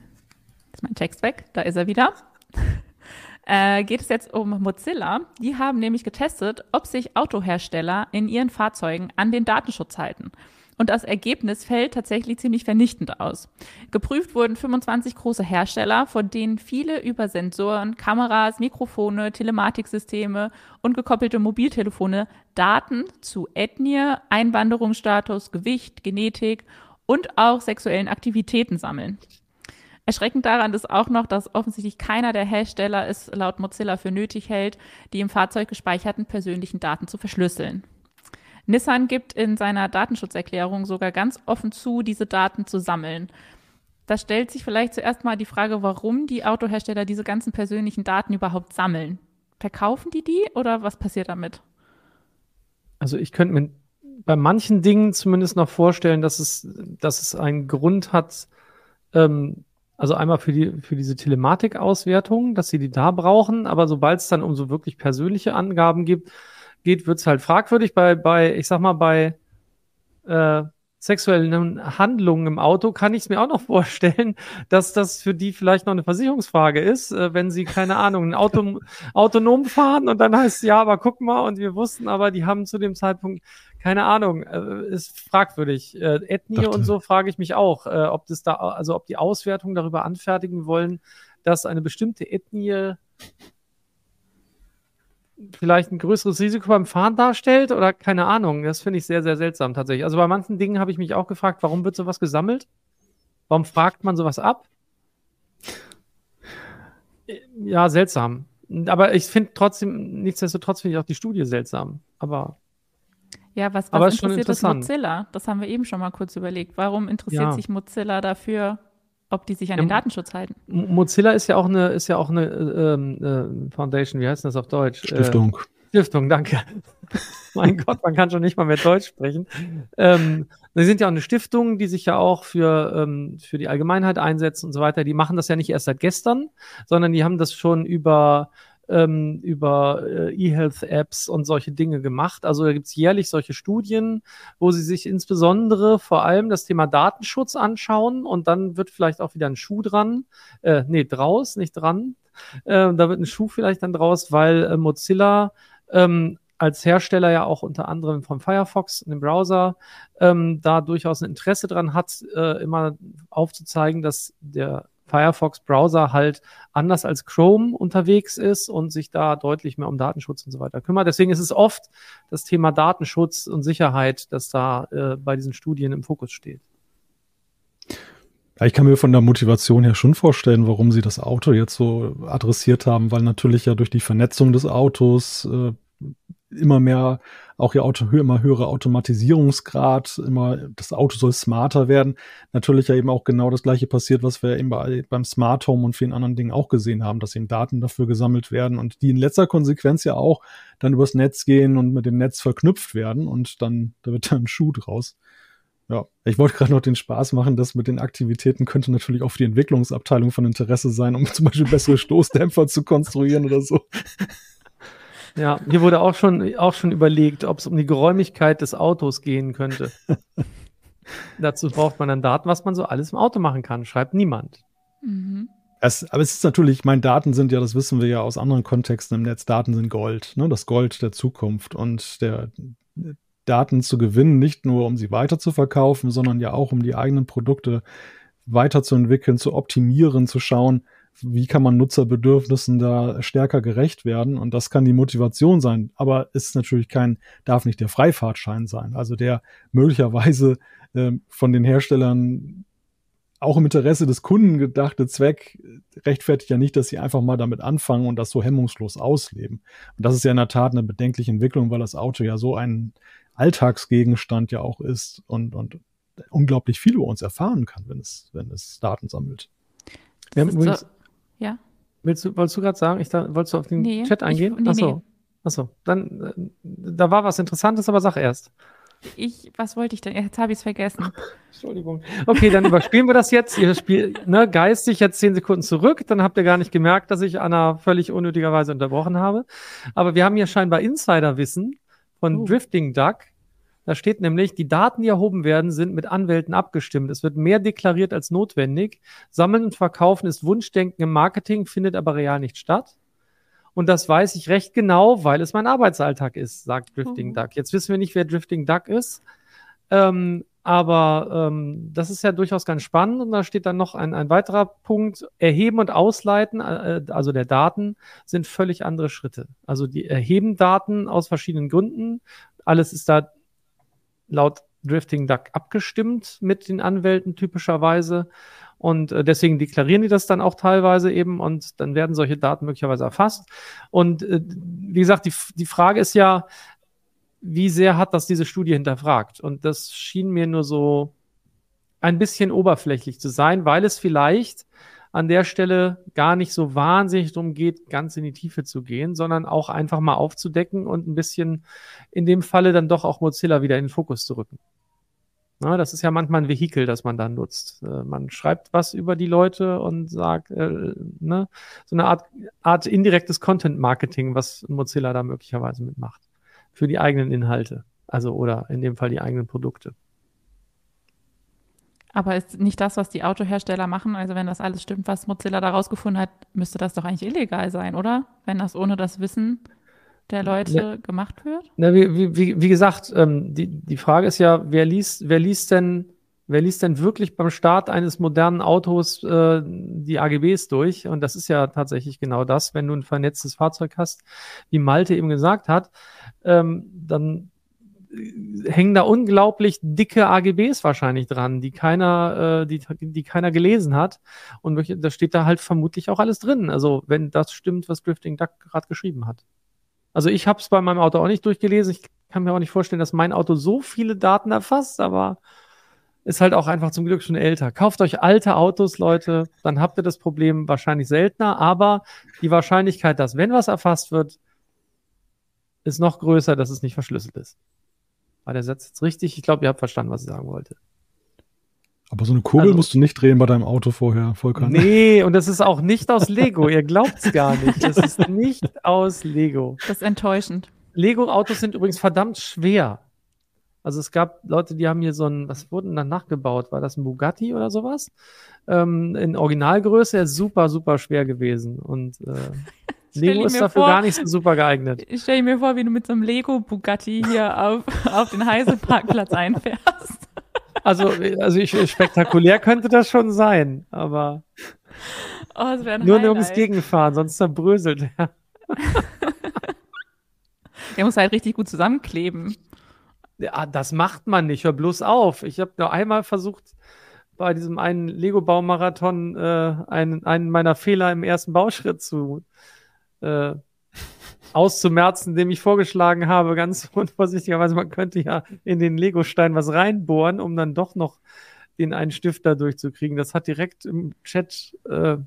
Speaker 1: ist mein Text weg, da ist er wieder. [laughs] äh, geht es jetzt um Mozilla. Die haben nämlich getestet, ob sich Autohersteller in ihren Fahrzeugen an den Datenschutz halten. Und das Ergebnis fällt tatsächlich ziemlich vernichtend aus. Geprüft wurden 25 große Hersteller, von denen viele über Sensoren, Kameras, Mikrofone, Telematiksysteme und gekoppelte Mobiltelefone Daten zu Ethnie, Einwanderungsstatus, Gewicht, Genetik und auch sexuellen Aktivitäten sammeln. Erschreckend daran ist auch noch, dass offensichtlich keiner der Hersteller es laut Mozilla für nötig hält, die im Fahrzeug gespeicherten persönlichen Daten zu verschlüsseln. Nissan gibt in seiner Datenschutzerklärung sogar ganz offen zu, diese Daten zu sammeln. Da stellt sich vielleicht zuerst mal die Frage, warum die Autohersteller diese ganzen persönlichen Daten überhaupt sammeln. Verkaufen die die oder was passiert damit?
Speaker 3: Also ich könnte mir bei manchen Dingen zumindest noch vorstellen, dass es, dass es einen Grund hat, ähm, also einmal für, die, für diese Telematiikauswertung, dass sie die da brauchen, aber sobald es dann um so wirklich persönliche Angaben gibt, geht, wird es halt fragwürdig. Bei, bei, ich sag mal, bei äh, sexuellen Handlungen im Auto kann ich es mir auch noch [laughs] vorstellen, dass das für die vielleicht noch eine Versicherungsfrage ist, äh, wenn sie, keine Ahnung, ein Auto autonom fahren und dann heißt ja, aber guck mal, und wir wussten aber, die haben zu dem Zeitpunkt, keine Ahnung, äh, ist fragwürdig. Äh, Ethnie Dachte. und so frage ich mich auch, äh, ob das da, also ob die Auswertung darüber anfertigen wollen, dass eine bestimmte Ethnie vielleicht ein größeres Risiko beim Fahren darstellt oder keine Ahnung. Das finde ich sehr, sehr seltsam tatsächlich. Also bei manchen Dingen habe ich mich auch gefragt, warum wird sowas gesammelt? Warum fragt man sowas ab? Ja, seltsam. Aber ich finde trotzdem, nichtsdestotrotz finde ich auch die Studie seltsam. Aber.
Speaker 1: Ja, was, was aber interessiert das Mozilla? Das haben wir eben schon mal kurz überlegt. Warum interessiert ja. sich Mozilla dafür, ob die sich an ja, den Datenschutz halten.
Speaker 3: Mozilla ist ja auch eine, ist ja auch eine ähm, äh, Foundation, wie heißt das auf Deutsch?
Speaker 2: Stiftung.
Speaker 3: Stiftung, danke. [laughs] mein Gott, man kann schon nicht mal mehr Deutsch sprechen. Ähm, sie sind ja auch eine Stiftung, die sich ja auch für, ähm, für die Allgemeinheit einsetzt und so weiter. Die machen das ja nicht erst seit gestern, sondern die haben das schon über ähm, über äh, E-Health-Apps und solche Dinge gemacht. Also da gibt es jährlich solche Studien, wo sie sich insbesondere vor allem das Thema Datenschutz anschauen und dann wird vielleicht auch wieder ein Schuh dran, äh, nee, draus, nicht dran. Äh, da wird ein Schuh vielleicht dann draus, weil äh, Mozilla ähm, als Hersteller ja auch unter anderem vom Firefox, dem Browser, ähm, da durchaus ein Interesse dran hat, äh, immer aufzuzeigen, dass der Firefox-Browser halt anders als Chrome unterwegs ist und sich da deutlich mehr um Datenschutz und so weiter kümmert. Deswegen ist es oft das Thema Datenschutz und Sicherheit, das da äh, bei diesen Studien im Fokus steht.
Speaker 2: Ich kann mir von der Motivation her schon vorstellen, warum sie das Auto jetzt so adressiert haben, weil natürlich ja durch die Vernetzung des Autos äh, immer mehr, auch ihr Auto, immer höhere Automatisierungsgrad, immer, das Auto soll smarter werden. Natürlich ja eben auch genau das gleiche passiert, was wir eben bei, beim Smart Home und vielen anderen Dingen auch gesehen haben, dass eben Daten dafür gesammelt werden und die in letzter Konsequenz ja auch dann übers Netz gehen und mit dem Netz verknüpft werden und dann, da wird dann ein Schuh draus. Ja, ich wollte gerade noch den Spaß machen, das mit den Aktivitäten könnte natürlich auch für die Entwicklungsabteilung von Interesse sein, um [laughs] zum Beispiel bessere Stoßdämpfer zu konstruieren oder so.
Speaker 3: Ja, hier wurde auch schon, auch schon überlegt, ob es um die Geräumigkeit des Autos gehen könnte. [laughs] Dazu braucht man dann Daten, was man so alles im Auto machen kann, schreibt niemand.
Speaker 2: Mhm. Es, aber es ist natürlich, meine Daten sind ja, das wissen wir ja aus anderen Kontexten im Netz, Daten sind Gold, ne? das Gold der Zukunft und der Daten zu gewinnen, nicht nur um sie weiter zu verkaufen, sondern ja auch um die eigenen Produkte weiterzuentwickeln, zu optimieren, zu schauen, wie kann man Nutzerbedürfnissen da stärker gerecht werden? Und das kann die Motivation sein. Aber ist natürlich kein, darf nicht der Freifahrtschein sein. Also der möglicherweise äh, von den Herstellern auch im Interesse des Kunden gedachte Zweck rechtfertigt ja nicht, dass sie einfach mal damit anfangen und das so hemmungslos ausleben. Und das ist ja in der Tat eine bedenkliche Entwicklung, weil das Auto ja so ein Alltagsgegenstand ja auch ist und, und unglaublich viel über uns erfahren kann, wenn es, wenn es Daten sammelt.
Speaker 3: Wir haben übrigens, ja. Willst du, wolltest du gerade sagen, ich da, wolltest du auf den nee, Chat eingehen? Ich, nee, Achso. Nee. Achso, dann, äh, da war was Interessantes, aber sag erst.
Speaker 1: Ich, was wollte ich denn? Jetzt habe ich es vergessen. [laughs]
Speaker 3: Entschuldigung. Okay, dann überspielen wir das jetzt. Ihr spielt ne, geistig jetzt zehn Sekunden zurück. Dann habt ihr gar nicht gemerkt, dass ich Anna völlig unnötigerweise unterbrochen habe. Aber wir haben hier scheinbar Insiderwissen von oh. Drifting Duck. Da steht nämlich, die Daten, die erhoben werden, sind mit Anwälten abgestimmt. Es wird mehr deklariert als notwendig. Sammeln und Verkaufen ist Wunschdenken im Marketing, findet aber real nicht statt. Und das weiß ich recht genau, weil es mein Arbeitsalltag ist, sagt Drifting mhm. Duck. Jetzt wissen wir nicht, wer Drifting Duck ist. Ähm, aber ähm, das ist ja durchaus ganz spannend. Und da steht dann noch ein, ein weiterer Punkt. Erheben und Ausleiten, äh, also der Daten, sind völlig andere Schritte. Also die erheben Daten aus verschiedenen Gründen. Alles ist da laut Drifting Duck abgestimmt mit den Anwälten typischerweise. Und äh, deswegen deklarieren die das dann auch teilweise eben und dann werden solche Daten möglicherweise erfasst. Und äh, wie gesagt, die, die Frage ist ja, wie sehr hat das diese Studie hinterfragt? Und das schien mir nur so ein bisschen oberflächlich zu sein, weil es vielleicht an der Stelle gar nicht so wahnsinnig darum geht, ganz in die Tiefe zu gehen, sondern auch einfach mal aufzudecken und ein bisschen in dem Falle dann doch auch Mozilla wieder in den Fokus zu rücken. Na, das ist ja manchmal ein Vehikel, das man dann nutzt. Äh, man schreibt was über die Leute und sagt, äh, ne, so eine Art, Art indirektes Content-Marketing, was Mozilla da möglicherweise mitmacht. Für die eigenen Inhalte. Also, oder in dem Fall die eigenen Produkte.
Speaker 1: Aber ist nicht das, was die Autohersteller machen? Also wenn das alles stimmt, was Mozilla da rausgefunden hat, müsste das doch eigentlich illegal sein, oder? Wenn das ohne das Wissen der Leute ja. gemacht wird?
Speaker 3: Na, wie, wie, wie gesagt, ähm, die, die Frage ist ja, wer liest, wer liest denn, wer liest denn wirklich beim Start eines modernen Autos äh, die AGBs durch? Und das ist ja tatsächlich genau das, wenn du ein vernetztes Fahrzeug hast, wie Malte eben gesagt hat, ähm, dann hängen da unglaublich dicke AGBs wahrscheinlich dran, die keiner, äh, die, die keiner gelesen hat. Und da steht da halt vermutlich auch alles drin. Also wenn das stimmt, was Drifting Duck gerade geschrieben hat. Also ich habe es bei meinem Auto auch nicht durchgelesen. Ich kann mir auch nicht vorstellen, dass mein Auto so viele Daten erfasst, aber ist halt auch einfach zum Glück schon älter. Kauft euch alte Autos, Leute, dann habt ihr das Problem wahrscheinlich seltener, aber die Wahrscheinlichkeit, dass wenn was erfasst wird, ist noch größer, dass es nicht verschlüsselt ist. War der Satz jetzt richtig? Ich glaube, ihr habt verstanden, was ich sagen wollte.
Speaker 2: Aber so eine Kurbel also, musst du nicht drehen bei deinem Auto vorher, Volker.
Speaker 3: Nee, [laughs] und das ist auch nicht aus Lego. Ihr glaubt es gar nicht. Das ist nicht aus Lego.
Speaker 1: Das ist enttäuschend.
Speaker 3: Lego-Autos sind übrigens verdammt schwer. Also es gab Leute, die haben hier so ein, was wurden dann nachgebaut? War das ein Bugatti oder sowas? Ähm, in Originalgröße, er ist super, super schwer gewesen. Und äh, [laughs] Lego ist dafür vor, gar nicht so super geeignet.
Speaker 1: Ich stelle mir vor, wie du mit so einem Lego Bugatti hier auf, [laughs] auf den Heiseparkplatz einfährst.
Speaker 3: Also, also ich, spektakulär könnte das schon sein, aber
Speaker 1: oh, nur
Speaker 3: Highlight. ums Gegenfahren, sonst zerbröselt er. [laughs]
Speaker 1: Der muss halt richtig gut zusammenkleben.
Speaker 3: Ja, das macht man nicht, hör bloß auf. Ich habe nur einmal versucht, bei diesem einen Lego-Baumarathon äh, einen, einen meiner Fehler im ersten Bauschritt zu äh, auszumerzen, dem ich vorgeschlagen habe, ganz [laughs] unvorsichtigerweise, man könnte ja in den Lego-Stein was reinbohren, um dann doch noch den einen Stift da durchzukriegen. Das hat direkt im Chat, äh, äh,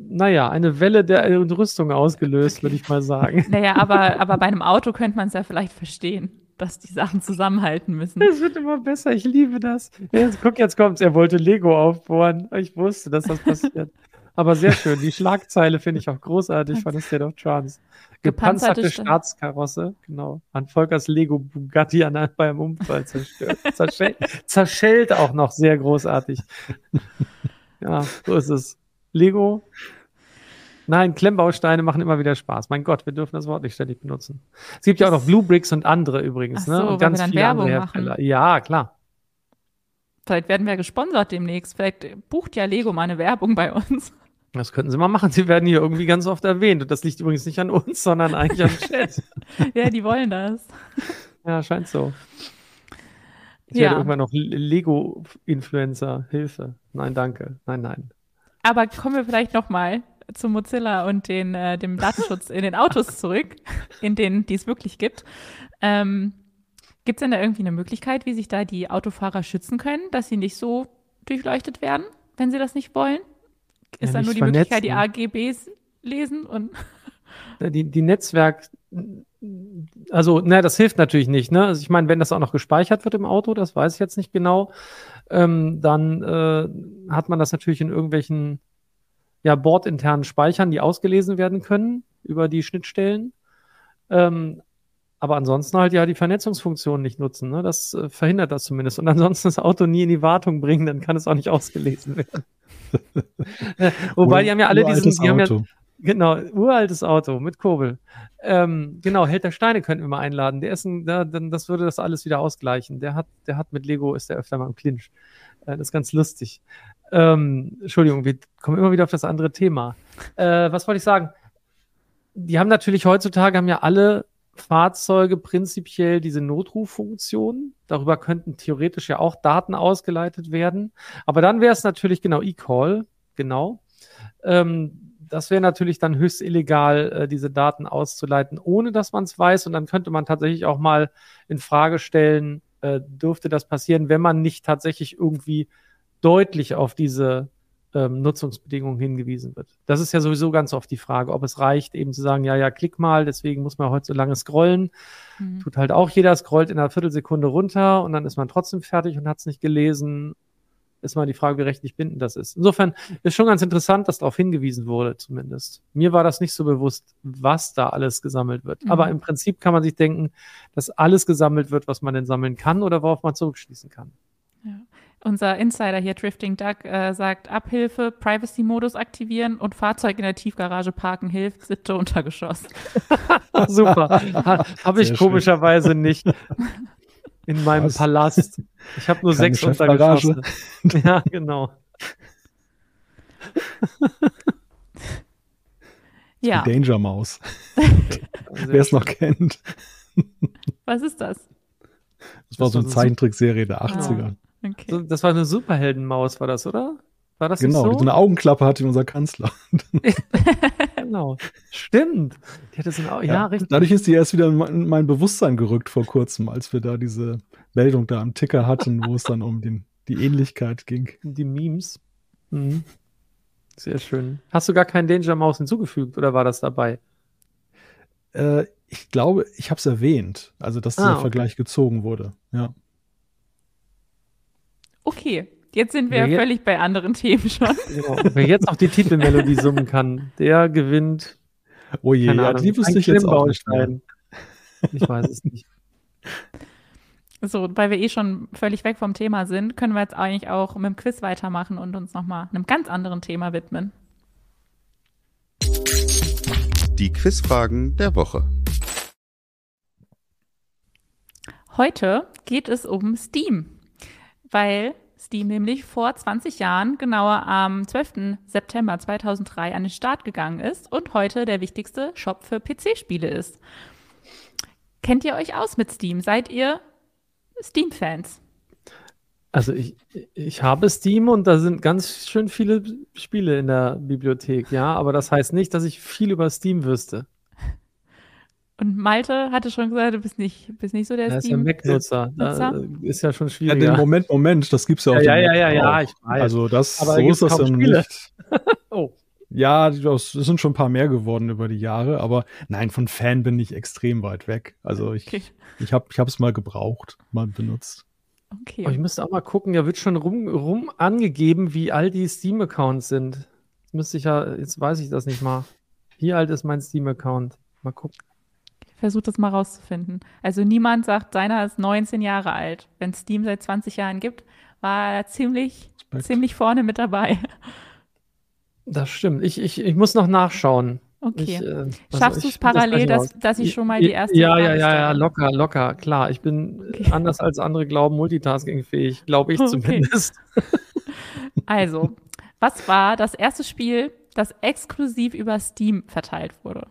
Speaker 3: naja, eine Welle der Entrüstung ausgelöst, würde ich mal sagen. [laughs]
Speaker 1: Naja, aber, aber bei einem Auto könnte man es ja vielleicht verstehen dass die Sachen zusammenhalten müssen.
Speaker 3: Es wird immer besser, ich liebe das. Jetzt, guck, jetzt kommt's. Er wollte Lego aufbohren. Ich wusste, dass das passiert. Aber sehr schön. Die Schlagzeile finde ich auch großartig von der State of Trance. Gepanzerte Staatskarosse, genau. An Volkers Lego Bugatti an, beim Unfall zerstört. Zerschellt, zerschellt auch noch sehr großartig. Ja, so ist es. Lego. Nein, Klemmbausteine machen immer wieder Spaß. Mein Gott, wir dürfen das Wort nicht ständig benutzen. Es gibt ja auch noch Blue Bricks und andere übrigens,
Speaker 1: ne? so,
Speaker 3: ne? Und
Speaker 1: ganz viele Werbung andere Hersteller.
Speaker 3: Machen. Ja, klar.
Speaker 1: Vielleicht werden wir gesponsert demnächst. Vielleicht bucht ja Lego mal eine Werbung bei uns.
Speaker 3: Das könnten sie mal machen. Sie werden hier irgendwie ganz oft erwähnt. Und das liegt übrigens nicht an uns, sondern eigentlich am Chat. [laughs]
Speaker 1: ja, die wollen das. [laughs]
Speaker 3: Ja, scheint so. Ich ja. werde irgendwann noch Lego-Influencer. Hilfe. Nein, danke. Nein, nein.
Speaker 1: Aber kommen wir vielleicht noch mal zu Mozilla und den, äh, dem Datenschutz in den Autos [laughs] zurück, in denen die es wirklich gibt. Ähm, gibt es denn da irgendwie eine Möglichkeit, wie sich da die Autofahrer schützen können, dass sie nicht so durchleuchtet werden, wenn sie das nicht wollen? Ist ja, dann nur die Möglichkeit, die AGBs lesen und.
Speaker 3: Die, die Netzwerk, also, na, das hilft natürlich nicht, ne? Also ich meine, wenn das auch noch gespeichert wird im Auto, das weiß ich jetzt nicht genau, ähm, dann äh, hat man das natürlich in irgendwelchen ja, bordinternen Speichern, die ausgelesen werden können über die Schnittstellen. Ähm, aber ansonsten halt ja die Vernetzungsfunktion nicht nutzen. Ne? Das äh, verhindert das zumindest. Und ansonsten das Auto nie in die Wartung bringen, dann kann es auch nicht ausgelesen werden. [laughs] Wobei, die haben ja alle diesen, die haben ja, genau, uraltes Auto mit Kurbel. Ähm, genau, Held der Steine könnten wir mal einladen. Der ist ein, der, dann, das würde das alles wieder ausgleichen. Der hat, der hat mit Lego, ist der öfter mal im Clinch. Äh, das ist ganz lustig. Ähm, Entschuldigung, wir kommen immer wieder auf das andere Thema. Äh, was wollte ich sagen? Die haben natürlich heutzutage, haben ja alle Fahrzeuge prinzipiell diese Notruffunktion. Darüber könnten theoretisch ja auch Daten ausgeleitet werden. Aber dann wäre es natürlich genau E-Call, genau. Ähm, das wäre natürlich dann höchst illegal, äh, diese Daten auszuleiten, ohne dass man es weiß. Und dann könnte man tatsächlich auch mal in Frage stellen, äh, dürfte das passieren, wenn man nicht tatsächlich irgendwie deutlich auf diese ähm, Nutzungsbedingungen hingewiesen wird. Das ist ja sowieso ganz oft die Frage, ob es reicht, eben zu sagen, ja, ja, klick mal, deswegen muss man heute so lange scrollen. Mhm. Tut halt auch jeder, scrollt in einer Viertelsekunde runter und dann ist man trotzdem fertig und hat es nicht gelesen. Ist mal die Frage, wie rechtlich bindend das ist. Insofern ist schon ganz interessant, dass darauf hingewiesen wurde, zumindest. Mir war das nicht so bewusst, was da alles gesammelt wird. Mhm. Aber im Prinzip kann man sich denken, dass alles gesammelt wird, was man denn sammeln kann oder worauf man zurückschließen kann.
Speaker 1: Ja. Unser Insider hier, Drifting Duck, äh, sagt Abhilfe, Privacy-Modus aktivieren und Fahrzeug in der Tiefgarage parken hilft, Sitte Untergeschoss. [laughs]
Speaker 3: Super. Ha, Habe ich komischerweise nicht in meinem Was? Palast. Ich habe nur Keine sechs Untergeschosse. ja, genau.
Speaker 2: ja. Die Danger Maus. [laughs] Wer es noch kennt.
Speaker 1: Was ist das?
Speaker 2: Das war so eine Zeichentrickserie der 80er.
Speaker 3: Okay. So, das war eine Superheldenmaus, war das, oder? War das
Speaker 2: genau,
Speaker 3: so?
Speaker 2: so eine Augenklappe hatte unser Kanzler. [laughs]
Speaker 3: genau. Stimmt. Die hatte so eine, ja, ja, richtig.
Speaker 2: Dadurch ist die erst wieder in mein Bewusstsein gerückt vor kurzem, als wir da diese Meldung da am Ticker hatten, wo es dann um den, die Ähnlichkeit ging.
Speaker 3: Die Memes. Mhm. Sehr schön. Hast du gar keinen Danger Maus hinzugefügt oder war das dabei?
Speaker 2: Äh, ich glaube, ich habe es erwähnt, also dass ah, dieser okay. Vergleich gezogen wurde. Ja.
Speaker 1: Okay, jetzt sind wir wer völlig bei anderen Themen schon. [laughs]
Speaker 3: Genau. Wer jetzt noch die Titelmelodie summen kann, der gewinnt.
Speaker 2: Oh je, ja, die wüsste ich jetzt auch nicht mehr.
Speaker 3: Ich weiß es nicht.
Speaker 1: So, weil wir eh schon völlig weg vom Thema sind, können wir jetzt eigentlich auch mit dem Quiz weitermachen und uns nochmal einem ganz anderen Thema widmen.
Speaker 4: Die Quizfragen der Woche.
Speaker 1: Heute geht es um Steam, weil Steam nämlich vor 20 Jahren, genauer am 12. September 2003, an den Start gegangen ist und heute der wichtigste Shop für PC-Spiele ist. Kennt ihr euch aus mit Steam? Seid ihr Steam-Fans?
Speaker 3: Also ich, ich habe Steam und da sind ganz schön viele Spiele in der Bibliothek, ja, aber das heißt nicht, dass ich viel über Steam wüsste.
Speaker 1: Und Malte hatte schon gesagt, du bist nicht, bist nicht so der
Speaker 3: er Steam. Ist ja Mac-Nutzer. Ist ja schon schwierig.
Speaker 2: Ja, Moment, Moment, das gibt's ja auch.
Speaker 3: Ja, ja, ja, ja, ich
Speaker 2: weiß. Also das, aber so ist das dann nicht. [laughs] oh. Ja, es sind schon ein paar mehr geworden über die Jahre, aber nein, von Fan bin ich extrem weit weg. Also ich, okay. ich habe es mal gebraucht, mal benutzt.
Speaker 3: Okay. Aber ich müsste auch mal gucken, da wird schon rum, rum angegeben, wie alt die Steam-Accounts sind. Jetzt müsste ich ja, jetzt weiß ich das nicht mal. Wie alt ist mein Steam-Account? Mal gucken.
Speaker 1: Ich versuche das mal rauszufinden. Also niemand sagt, seiner ist 19 Jahre alt. Wenn Steam seit 20 Jahren gibt, war er ziemlich, ziemlich vorne mit dabei.
Speaker 3: Das stimmt. Ich, ich, ich muss noch nachschauen.
Speaker 1: Okay. Ich, äh, Schaffst du es parallel, das dass, dass ich schon mal die erste
Speaker 3: Ja, ja, ja, ja, locker, locker, klar. Ich bin okay. anders als andere glauben, multitaskingfähig, glaube ich [laughs] okay. zumindest. [laughs]
Speaker 1: Also, was war das erste Spiel, das exklusiv über Steam verteilt wurde?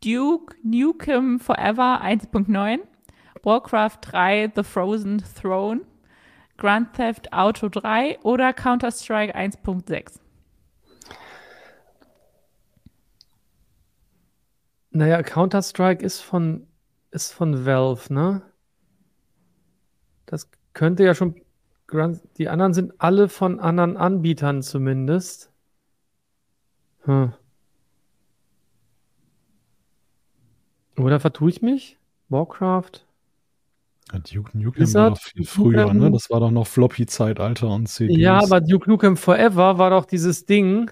Speaker 1: Duke Nukem Forever 1.9, Warcraft 3 The Frozen Throne, Grand Theft Auto 3 oder Counter-Strike 1.6?
Speaker 3: Naja, Counter-Strike ist von, ist von Valve, ne? Das könnte ja schon. Die anderen sind alle von anderen Anbietern zumindest. Hm. Oder vertue ich mich? Warcraft?
Speaker 2: Ja, Duke Nukem war doch viel früher, ne? Das war doch noch Floppy-Zeitalter und CDs.
Speaker 3: Ja, aber Duke Nukem Forever war doch dieses Ding,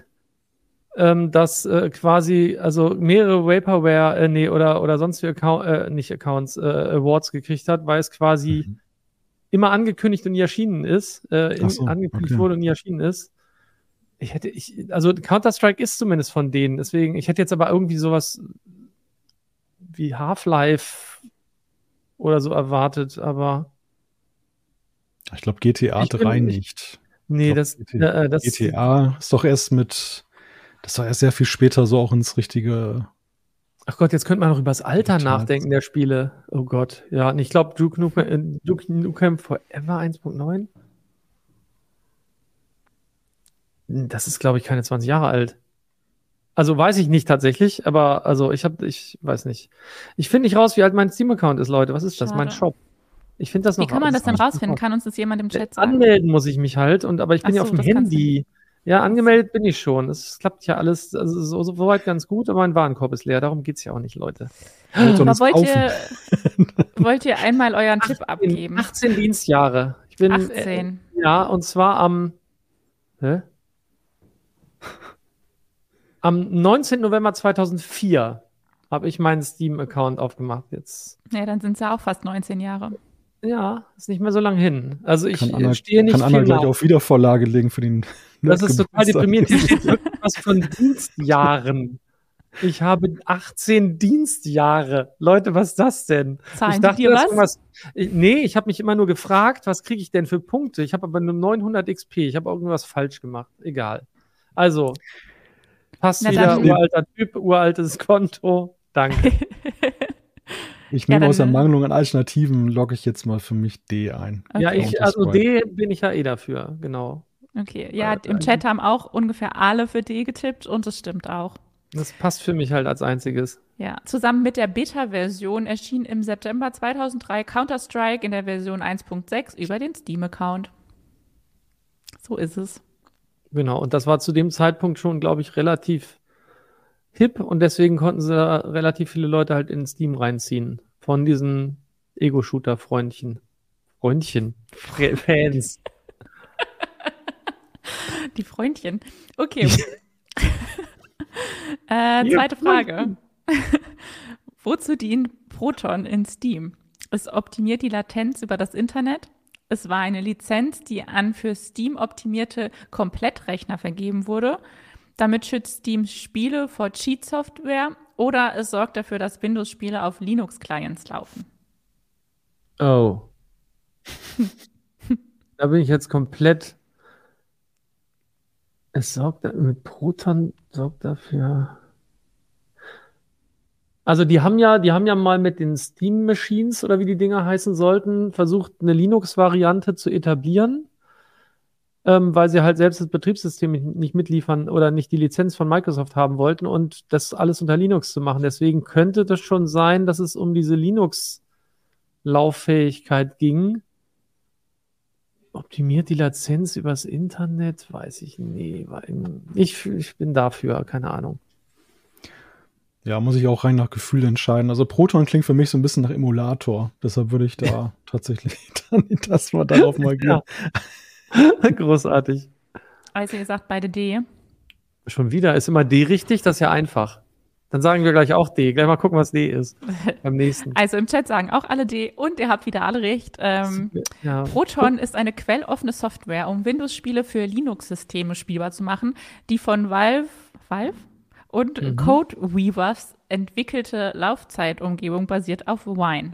Speaker 3: ähm, dass äh, quasi also mehrere Vaporware, äh, nee, oder, oder sonstige Account, äh, nicht Accounts, äh, Awards gekriegt hat, weil es quasi mhm. immer angekündigt und nie erschienen ist, äh, in, so, angekündigt okay. wurde und nie erschienen ist. Ich hätte, ich, also Counter-Strike ist zumindest von denen, deswegen, ich hätte jetzt aber irgendwie sowas wie Half-Life oder so erwartet, aber.
Speaker 2: Ich glaube GTA ich 3 nicht.
Speaker 3: Nee, glaub, das,
Speaker 2: GTA, äh, das. GTA ist doch erst mit das war ja sehr viel später so auch ins richtige.
Speaker 3: Ach Gott, jetzt könnte man noch über das Alter nachdenken der Spiele. Oh Gott, ja. Und ich glaube, Duke, Nukem, äh, Duke Nukem Forever 1.9. Das ist, glaube ich, keine 20 Jahre alt. Also weiß ich nicht tatsächlich, aber also ich habe, ich weiß nicht. Ich finde nicht raus, wie alt mein Steam-Account ist, Leute. Was ist das? Schade. Mein Shop. Ich finde das noch.
Speaker 1: Wie kann man das denn rausfinden? Kann uns das jemand im Chat
Speaker 3: sagen? Anmelden muss ich mich halt, und aber ich bin ja auf dem Handy. Ja, angemeldet bin ich schon. Es klappt ja alles also so, so weit ganz gut, aber mein Warenkorb ist leer. Darum geht es ja auch nicht, Leute.
Speaker 1: Aber wollt ihr, [laughs] wollt ihr einmal euren 18, Tipp abgeben?
Speaker 3: 18 Dienstjahre. Ich bin, 18. Äh, ja, und zwar am, hä? Am 19. November 2004 habe ich meinen Steam-Account aufgemacht jetzt.
Speaker 1: Ja, dann sind es ja auch fast 19 Jahre.
Speaker 3: Ja, ist nicht mehr so lange hin. Also ich Anna, stehe nicht
Speaker 2: kann Anna gleich auf Wiedervorlage legen für den [laughs]
Speaker 3: Das ist total deprimierend. Hier steht irgendwas von Dienstjahren. Ich habe 18 Dienstjahre. Leute, was ist das denn?
Speaker 1: Zahlen ich dachte, dir was? Irgendwas,
Speaker 3: nee, ich habe mich immer nur gefragt, was kriege ich denn für Punkte? Ich habe aber nur 900 XP. Ich habe irgendwas falsch gemacht. Egal. Also, passt Na, wieder, uralter Typ, uraltes Konto. Danke. [laughs]
Speaker 2: Ich nehme ja, aus Ermangelung an Alternativen, logge ich jetzt mal für mich D ein.
Speaker 3: Okay. Ja, ich, also D bin ich ja eh dafür, genau.
Speaker 1: Okay, ja, äh, im Chat haben auch ungefähr alle für D getippt und das stimmt auch.
Speaker 3: Das passt für mich halt als einziges.
Speaker 1: Ja, zusammen mit der Beta-Version erschien im September 2003 Counter-Strike in der Version 1.6 über den Steam-Account. So ist es.
Speaker 3: Genau, und das war zu dem Zeitpunkt schon, glaube ich, relativ hip und deswegen konnten sie relativ viele Leute halt in Steam reinziehen. Von diesen Ego-Shooter-Freundchen. Freundchen. [laughs] Fans.
Speaker 1: Die Freundchen. Okay. [laughs] äh, zweite Frage. [laughs] Wozu dient Proton in Steam? Es optimiert die Latenz über das Internet. Es war eine Lizenz, die an für Steam optimierte Komplettrechner vergeben wurde. Damit schützt Steam Spiele vor Cheat-Software oder es sorgt dafür, dass Windows-Spiele auf Linux-Clients laufen.
Speaker 3: Oh. da bin ich jetzt komplett. Es sorgt mit Proton sorgt dafür. Also die haben ja, die haben ja mal mit den Steam Machines oder wie die Dinger heißen sollten, versucht eine Linux-Variante zu etablieren, ähm, weil sie halt selbst das Betriebssystem nicht mitliefern oder nicht die Lizenz von Microsoft haben wollten und das alles unter Linux zu machen. Deswegen könnte das schon sein, dass es um diese Linux-Lauffähigkeit ging. Optimiert die Lizenz übers Internet? Weiß ich nee. Ich, ich bin dafür, keine Ahnung.
Speaker 2: Ja, muss ich auch rein nach Gefühl entscheiden. Also Proton klingt für mich so ein bisschen nach Emulator. Deshalb würde ich da [laughs] tatsächlich dann das mal darauf [laughs] mal gehen.
Speaker 3: Ja. [laughs] Großartig.
Speaker 1: Also ihr sagt beide D.
Speaker 3: Schon wieder. Ist immer D richtig? Das ist ja einfach. Dann sagen wir gleich auch D. Gleich mal gucken, was D ist. Beim nächsten.
Speaker 1: Also im Chat sagen auch alle D und ihr habt wieder alle recht. Ähm, ja. Proton ist eine quelloffene Software, um Windows-Spiele für Linux-Systeme spielbar zu machen, die von Valve, Valve? Und mhm. Codeweavers entwickelte Laufzeitumgebung basiert auf Wine.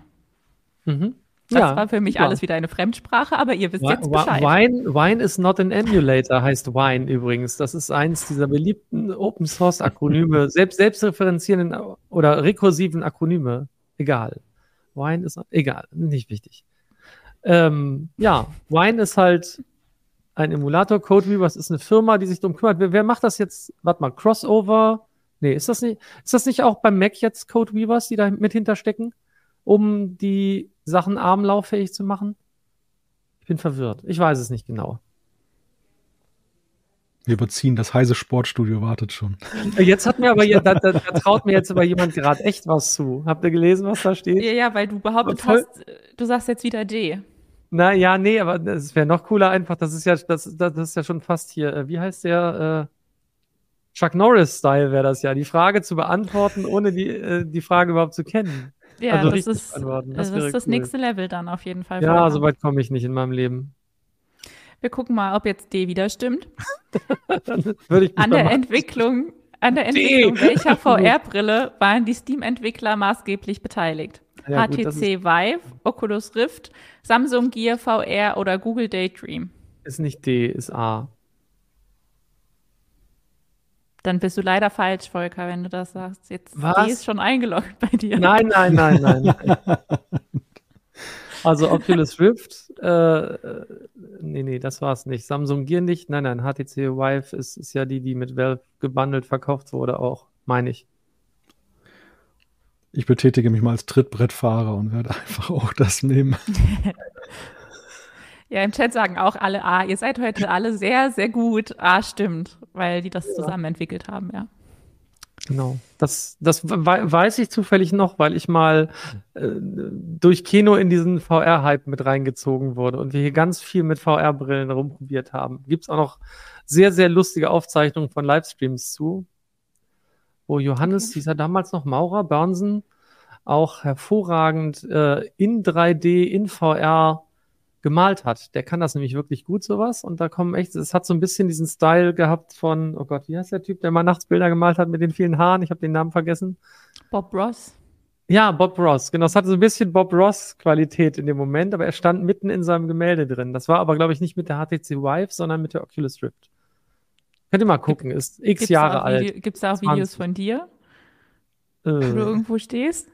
Speaker 1: Mhm. Das ja, war für mich super. alles wieder eine Fremdsprache, aber ihr wisst jetzt Bescheid.
Speaker 3: Wine, Wine is not an emulator, heißt Wine übrigens. Das ist eins dieser beliebten Open Source Akronyme, [laughs] selbst, selbstreferenzierenden oder rekursiven Akronyme. Egal. Wine ist egal, nicht wichtig. Ähm, ja, Wine ist halt ein Emulator. Codeweavers ist eine Firma, die sich darum kümmert. Wer, wer macht das jetzt? Warte mal, Crossover? Nee, ist das nicht, ist das nicht auch beim Mac jetzt Codeweavers, die da mit hinterstecken, um die Sachen armlauffähig zu machen? Ich bin verwirrt. Ich weiß es nicht genau.
Speaker 2: Wir überziehen, das heiße Sportstudio wartet schon.
Speaker 3: Jetzt hat mir aber, da, da, da traut mir jetzt aber jemand gerade echt was zu. Habt ihr gelesen, was da steht?
Speaker 1: Ja, ja, weil du behauptet hast, du sagst jetzt wieder D.
Speaker 3: Na ja, nee, aber es wäre noch cooler einfach. Das ist ja, das, das ist ja schon fast hier. Äh, wie heißt der? Äh, Chuck Norris-Style wäre das ja, die Frage zu beantworten, ohne die, äh, die Frage überhaupt zu kennen.
Speaker 1: Ja, also das, ist, das, das ist das cool. nächste Level dann auf jeden Fall.
Speaker 3: Ja, so weit komme ich nicht in meinem Leben.
Speaker 1: Wir gucken mal, ob jetzt D wieder stimmt. [laughs]
Speaker 3: Würde ich
Speaker 1: an der Entwicklung, an der Entwicklung welcher [laughs] VR-Brille waren die Steam-Entwickler maßgeblich beteiligt? Ja, HTC gut, Vive, Oculus Rift, Samsung Gear VR oder Google Daydream?
Speaker 3: Ist nicht D, ist A.
Speaker 1: Dann bist du leider falsch, Volker, wenn du das sagst. Jetzt Was? D ist schon eingeloggt bei dir.
Speaker 3: Nein, nein, nein, nein. [laughs] also Oculus Rift, äh, nee, nee, das war es nicht. Samsung Gear nicht. Nein, nein, HTC Vive ist, ist ja die, die mit Valve gebundelt verkauft wurde auch, meine ich.
Speaker 2: Ich betätige mich mal als Trittbrettfahrer und werde [laughs] einfach auch das nehmen.
Speaker 1: ja, im Chat sagen auch alle A. Ihr seid heute alle sehr, sehr gut. A stimmt, weil die das zusammen entwickelt haben, ja.
Speaker 3: Genau. Das, das weiß ich zufällig noch, weil ich mal äh, durch Kino in diesen VR-Hype mit reingezogen wurde und wir hier ganz viel mit VR-Brillen rumprobiert haben. Gibt es auch noch sehr, sehr lustige Aufzeichnungen von Livestreams zu wo Johannes, okay. dieser damals noch Maurer, Börnsen, auch hervorragend äh, in 3D, in VR gemalt hat. Der kann das nämlich wirklich gut, sowas. Und da kommen echt, es hat so ein bisschen diesen Style gehabt von, oh Gott, wie heißt der Typ, der mal Nachtsbilder gemalt hat mit den vielen Haaren? Ich habe den Namen vergessen.
Speaker 1: Bob Ross.
Speaker 3: Ja, Bob Ross, genau. Es hatte so ein bisschen Bob Ross-Qualität in dem Moment, aber er stand mitten in seinem Gemälde drin. Das war aber, glaube ich, nicht mit der HTC Vive, sondern mit der Oculus Rift. Könnt ihr mal gucken, ist x gibt's Jahre alt.
Speaker 1: Gibt es da auch 20. Videos von dir? Äh. Wo du irgendwo stehst?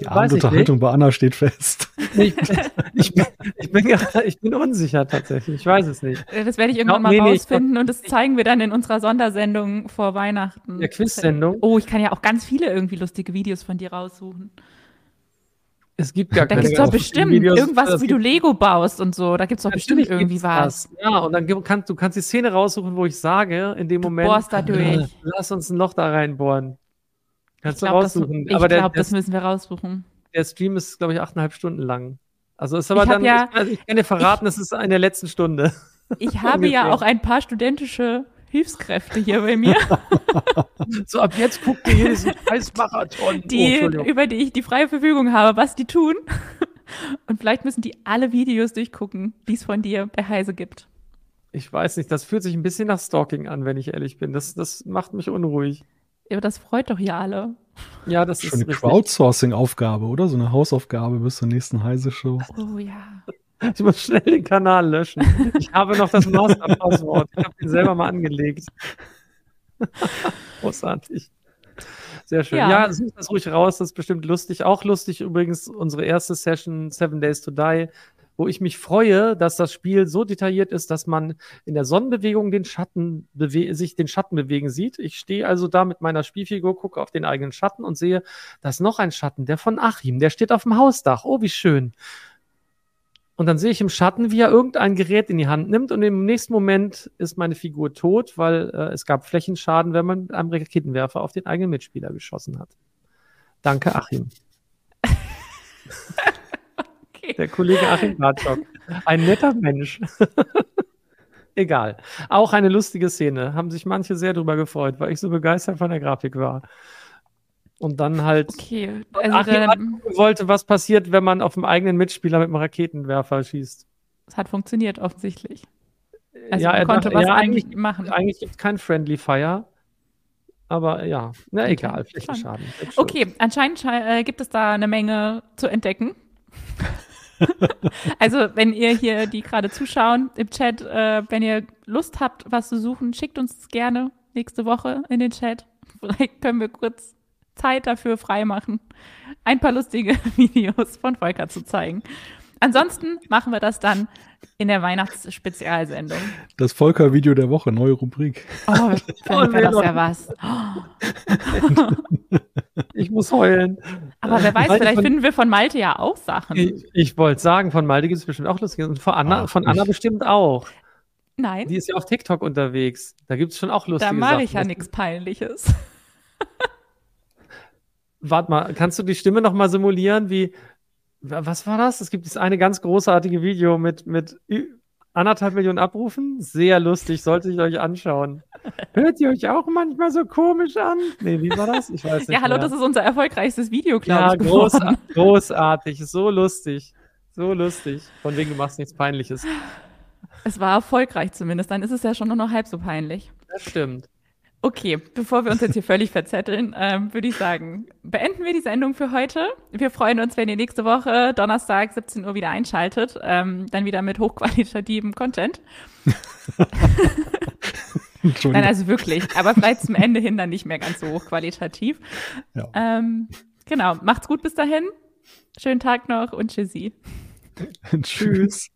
Speaker 2: Die Abendunterhaltung bei Anna steht fest.
Speaker 3: Ich, ich, bin, ich, bin, ich, bin, unsicher tatsächlich. Ich weiß es nicht.
Speaker 1: Das werde ich irgendwann mal nee, rausfinden nee, und das zeigen wir dann in unserer Sondersendung vor Weihnachten.
Speaker 3: Der Quiz-Sendung.
Speaker 1: Oh, ich kann ja auch ganz viele irgendwie lustige Videos von dir raussuchen.
Speaker 3: Es gibt gar
Speaker 1: da
Speaker 3: keine.
Speaker 1: Da gibt es doch bestimmt Videos, irgendwas, wie du Lego baust und so. Da gibt es doch bestimmt irgendwie was.
Speaker 3: Ja, und dann kannst du kannst die Szene raussuchen, wo ich sage, in dem Moment.
Speaker 1: Bohrst da durch.
Speaker 3: Lass uns ein Loch da reinbohren. Kannst
Speaker 1: ich
Speaker 3: du raussuchen.
Speaker 1: Das, ich glaube, das müssen wir raussuchen.
Speaker 3: Der Stream ist, glaube ich, achteinhalb Stunden lang. Also ist aber ich dann, ja, ich, ich, kann dir [laughs] verraten, es ist in der letzten Stunde.
Speaker 1: Ich habe [laughs] ja auch ein paar studentische Hilfskräfte hier bei mir. [laughs]
Speaker 3: so, ab jetzt guckt ihr jedes Scheiß-Marathon.
Speaker 1: Die, oh, über die ich die freie Verfügung habe, was die tun. [laughs] Und vielleicht müssen die alle Videos durchgucken, die es von dir bei Heise gibt.
Speaker 3: Ich weiß nicht, das fühlt sich ein bisschen nach Stalking an, wenn ich ehrlich bin. Das, das macht mich unruhig.
Speaker 1: Aber das freut doch hier alle.
Speaker 3: Ja, das
Speaker 2: Schon ist eine Crowdsourcing-Aufgabe, oder? So eine Hausaufgabe bis zur nächsten Heise-Show.
Speaker 1: Oh ja. [laughs]
Speaker 3: Ich muss schnell den Kanal löschen. Ich habe noch das Master-Passwort. Ich habe ihn selber mal angelegt. [laughs] Großartig. Sehr schön. Ja. ja, such das ruhig raus, das ist bestimmt lustig. Auch lustig übrigens unsere erste Session Seven Days to Die, wo ich mich freue, dass das Spiel so detailliert ist, dass man in der Sonnenbewegung den Schatten sich den Schatten bewegen sieht. Ich stehe also da mit meiner Spielfigur, gucke auf den eigenen Schatten und sehe, da ist noch ein Schatten, der von Achim, der steht auf dem Hausdach. Oh, wie schön. Und dann sehe ich im Schatten, wie er irgendein Gerät in die Hand nimmt und im nächsten Moment ist meine Figur tot, weil äh, es gab Flächenschaden, wenn man mit einem Raketenwerfer auf den eigenen Mitspieler geschossen hat. Danke, Achim. okay. Der Kollege Achim Bartschok. Ein netter Mensch. [laughs] Egal. Auch eine lustige Szene. Haben sich manche sehr drüber gefreut, weil ich so begeistert von der Grafik war. Und dann halt.
Speaker 1: Okay.
Speaker 3: Also Achim wollte, was passiert, wenn man auf dem eigenen Mitspieler mit einem Raketenwerfer schießt.
Speaker 1: Es hat funktioniert, offensichtlich.
Speaker 3: Also ja, er konnte dachte, was ja, eigentlich machen. Eigentlich gibt es kein Friendly Fire. Aber ja, na okay. egal, Flächenschaden.
Speaker 1: Okay, anscheinend äh, gibt es da eine Menge zu entdecken. [laughs] also, wenn ihr hier, die gerade zuschauen im Chat, äh, wenn ihr Lust habt, was zu suchen, schickt uns gerne nächste Woche in den Chat. [laughs] Vielleicht können wir kurz Zeit dafür freimachen, ein paar lustige [laughs] Videos von Volker zu zeigen. Ansonsten machen wir das dann in der Weihnachtsspezialsendung.
Speaker 2: Das Volker-Video der Woche, neue Rubrik.
Speaker 1: Oh, [laughs] vielleicht wäre das ja was. [laughs]
Speaker 3: Ich muss heulen.
Speaker 1: Aber wer weiß, vielleicht von, finden wir von Malte ja auch Sachen.
Speaker 3: Ich, ich wollte sagen, von Malte gibt es bestimmt auch lustige. Und von Anna, Ach, von Anna bestimmt auch.
Speaker 1: Nein.
Speaker 3: Die ist ja auf TikTok unterwegs. Da gibt es schon auch lustige Sachen.
Speaker 1: Da mache ich ja nichts Peinliches.
Speaker 3: Warte mal, kannst du die Stimme noch mal simulieren? Wie, was war das? Es gibt dieses eine ganz großartige Video mit, mit anderthalb Millionen Abrufen. Sehr lustig, sollte ich euch anschauen. [laughs] Hört ihr euch auch manchmal so komisch an? Nee, wie war das? Ich weiß [laughs] nicht.
Speaker 1: Ja, hallo,
Speaker 3: mehr.
Speaker 1: das ist unser erfolgreichstes Video, glaube ja,
Speaker 3: ich. Ja, groß, großartig, so lustig. So lustig. Von wegen, du machst nichts Peinliches.
Speaker 1: Es war erfolgreich zumindest, dann ist es ja schon nur noch halb so peinlich.
Speaker 3: Das stimmt.
Speaker 1: Okay, bevor wir uns jetzt hier völlig verzetteln, ähm, würde ich sagen, beenden wir die Sendung für heute. Wir freuen uns, wenn ihr nächste Woche Donnerstag 17 Uhr wieder einschaltet, ähm, dann wieder mit hochqualitativem Content. Nein, also wirklich, aber vielleicht zum Ende hin dann nicht mehr ganz so hochqualitativ. Ja. Ähm, genau, macht's gut bis dahin. Schönen Tag noch und tschüssi. [laughs]
Speaker 2: Tschüss.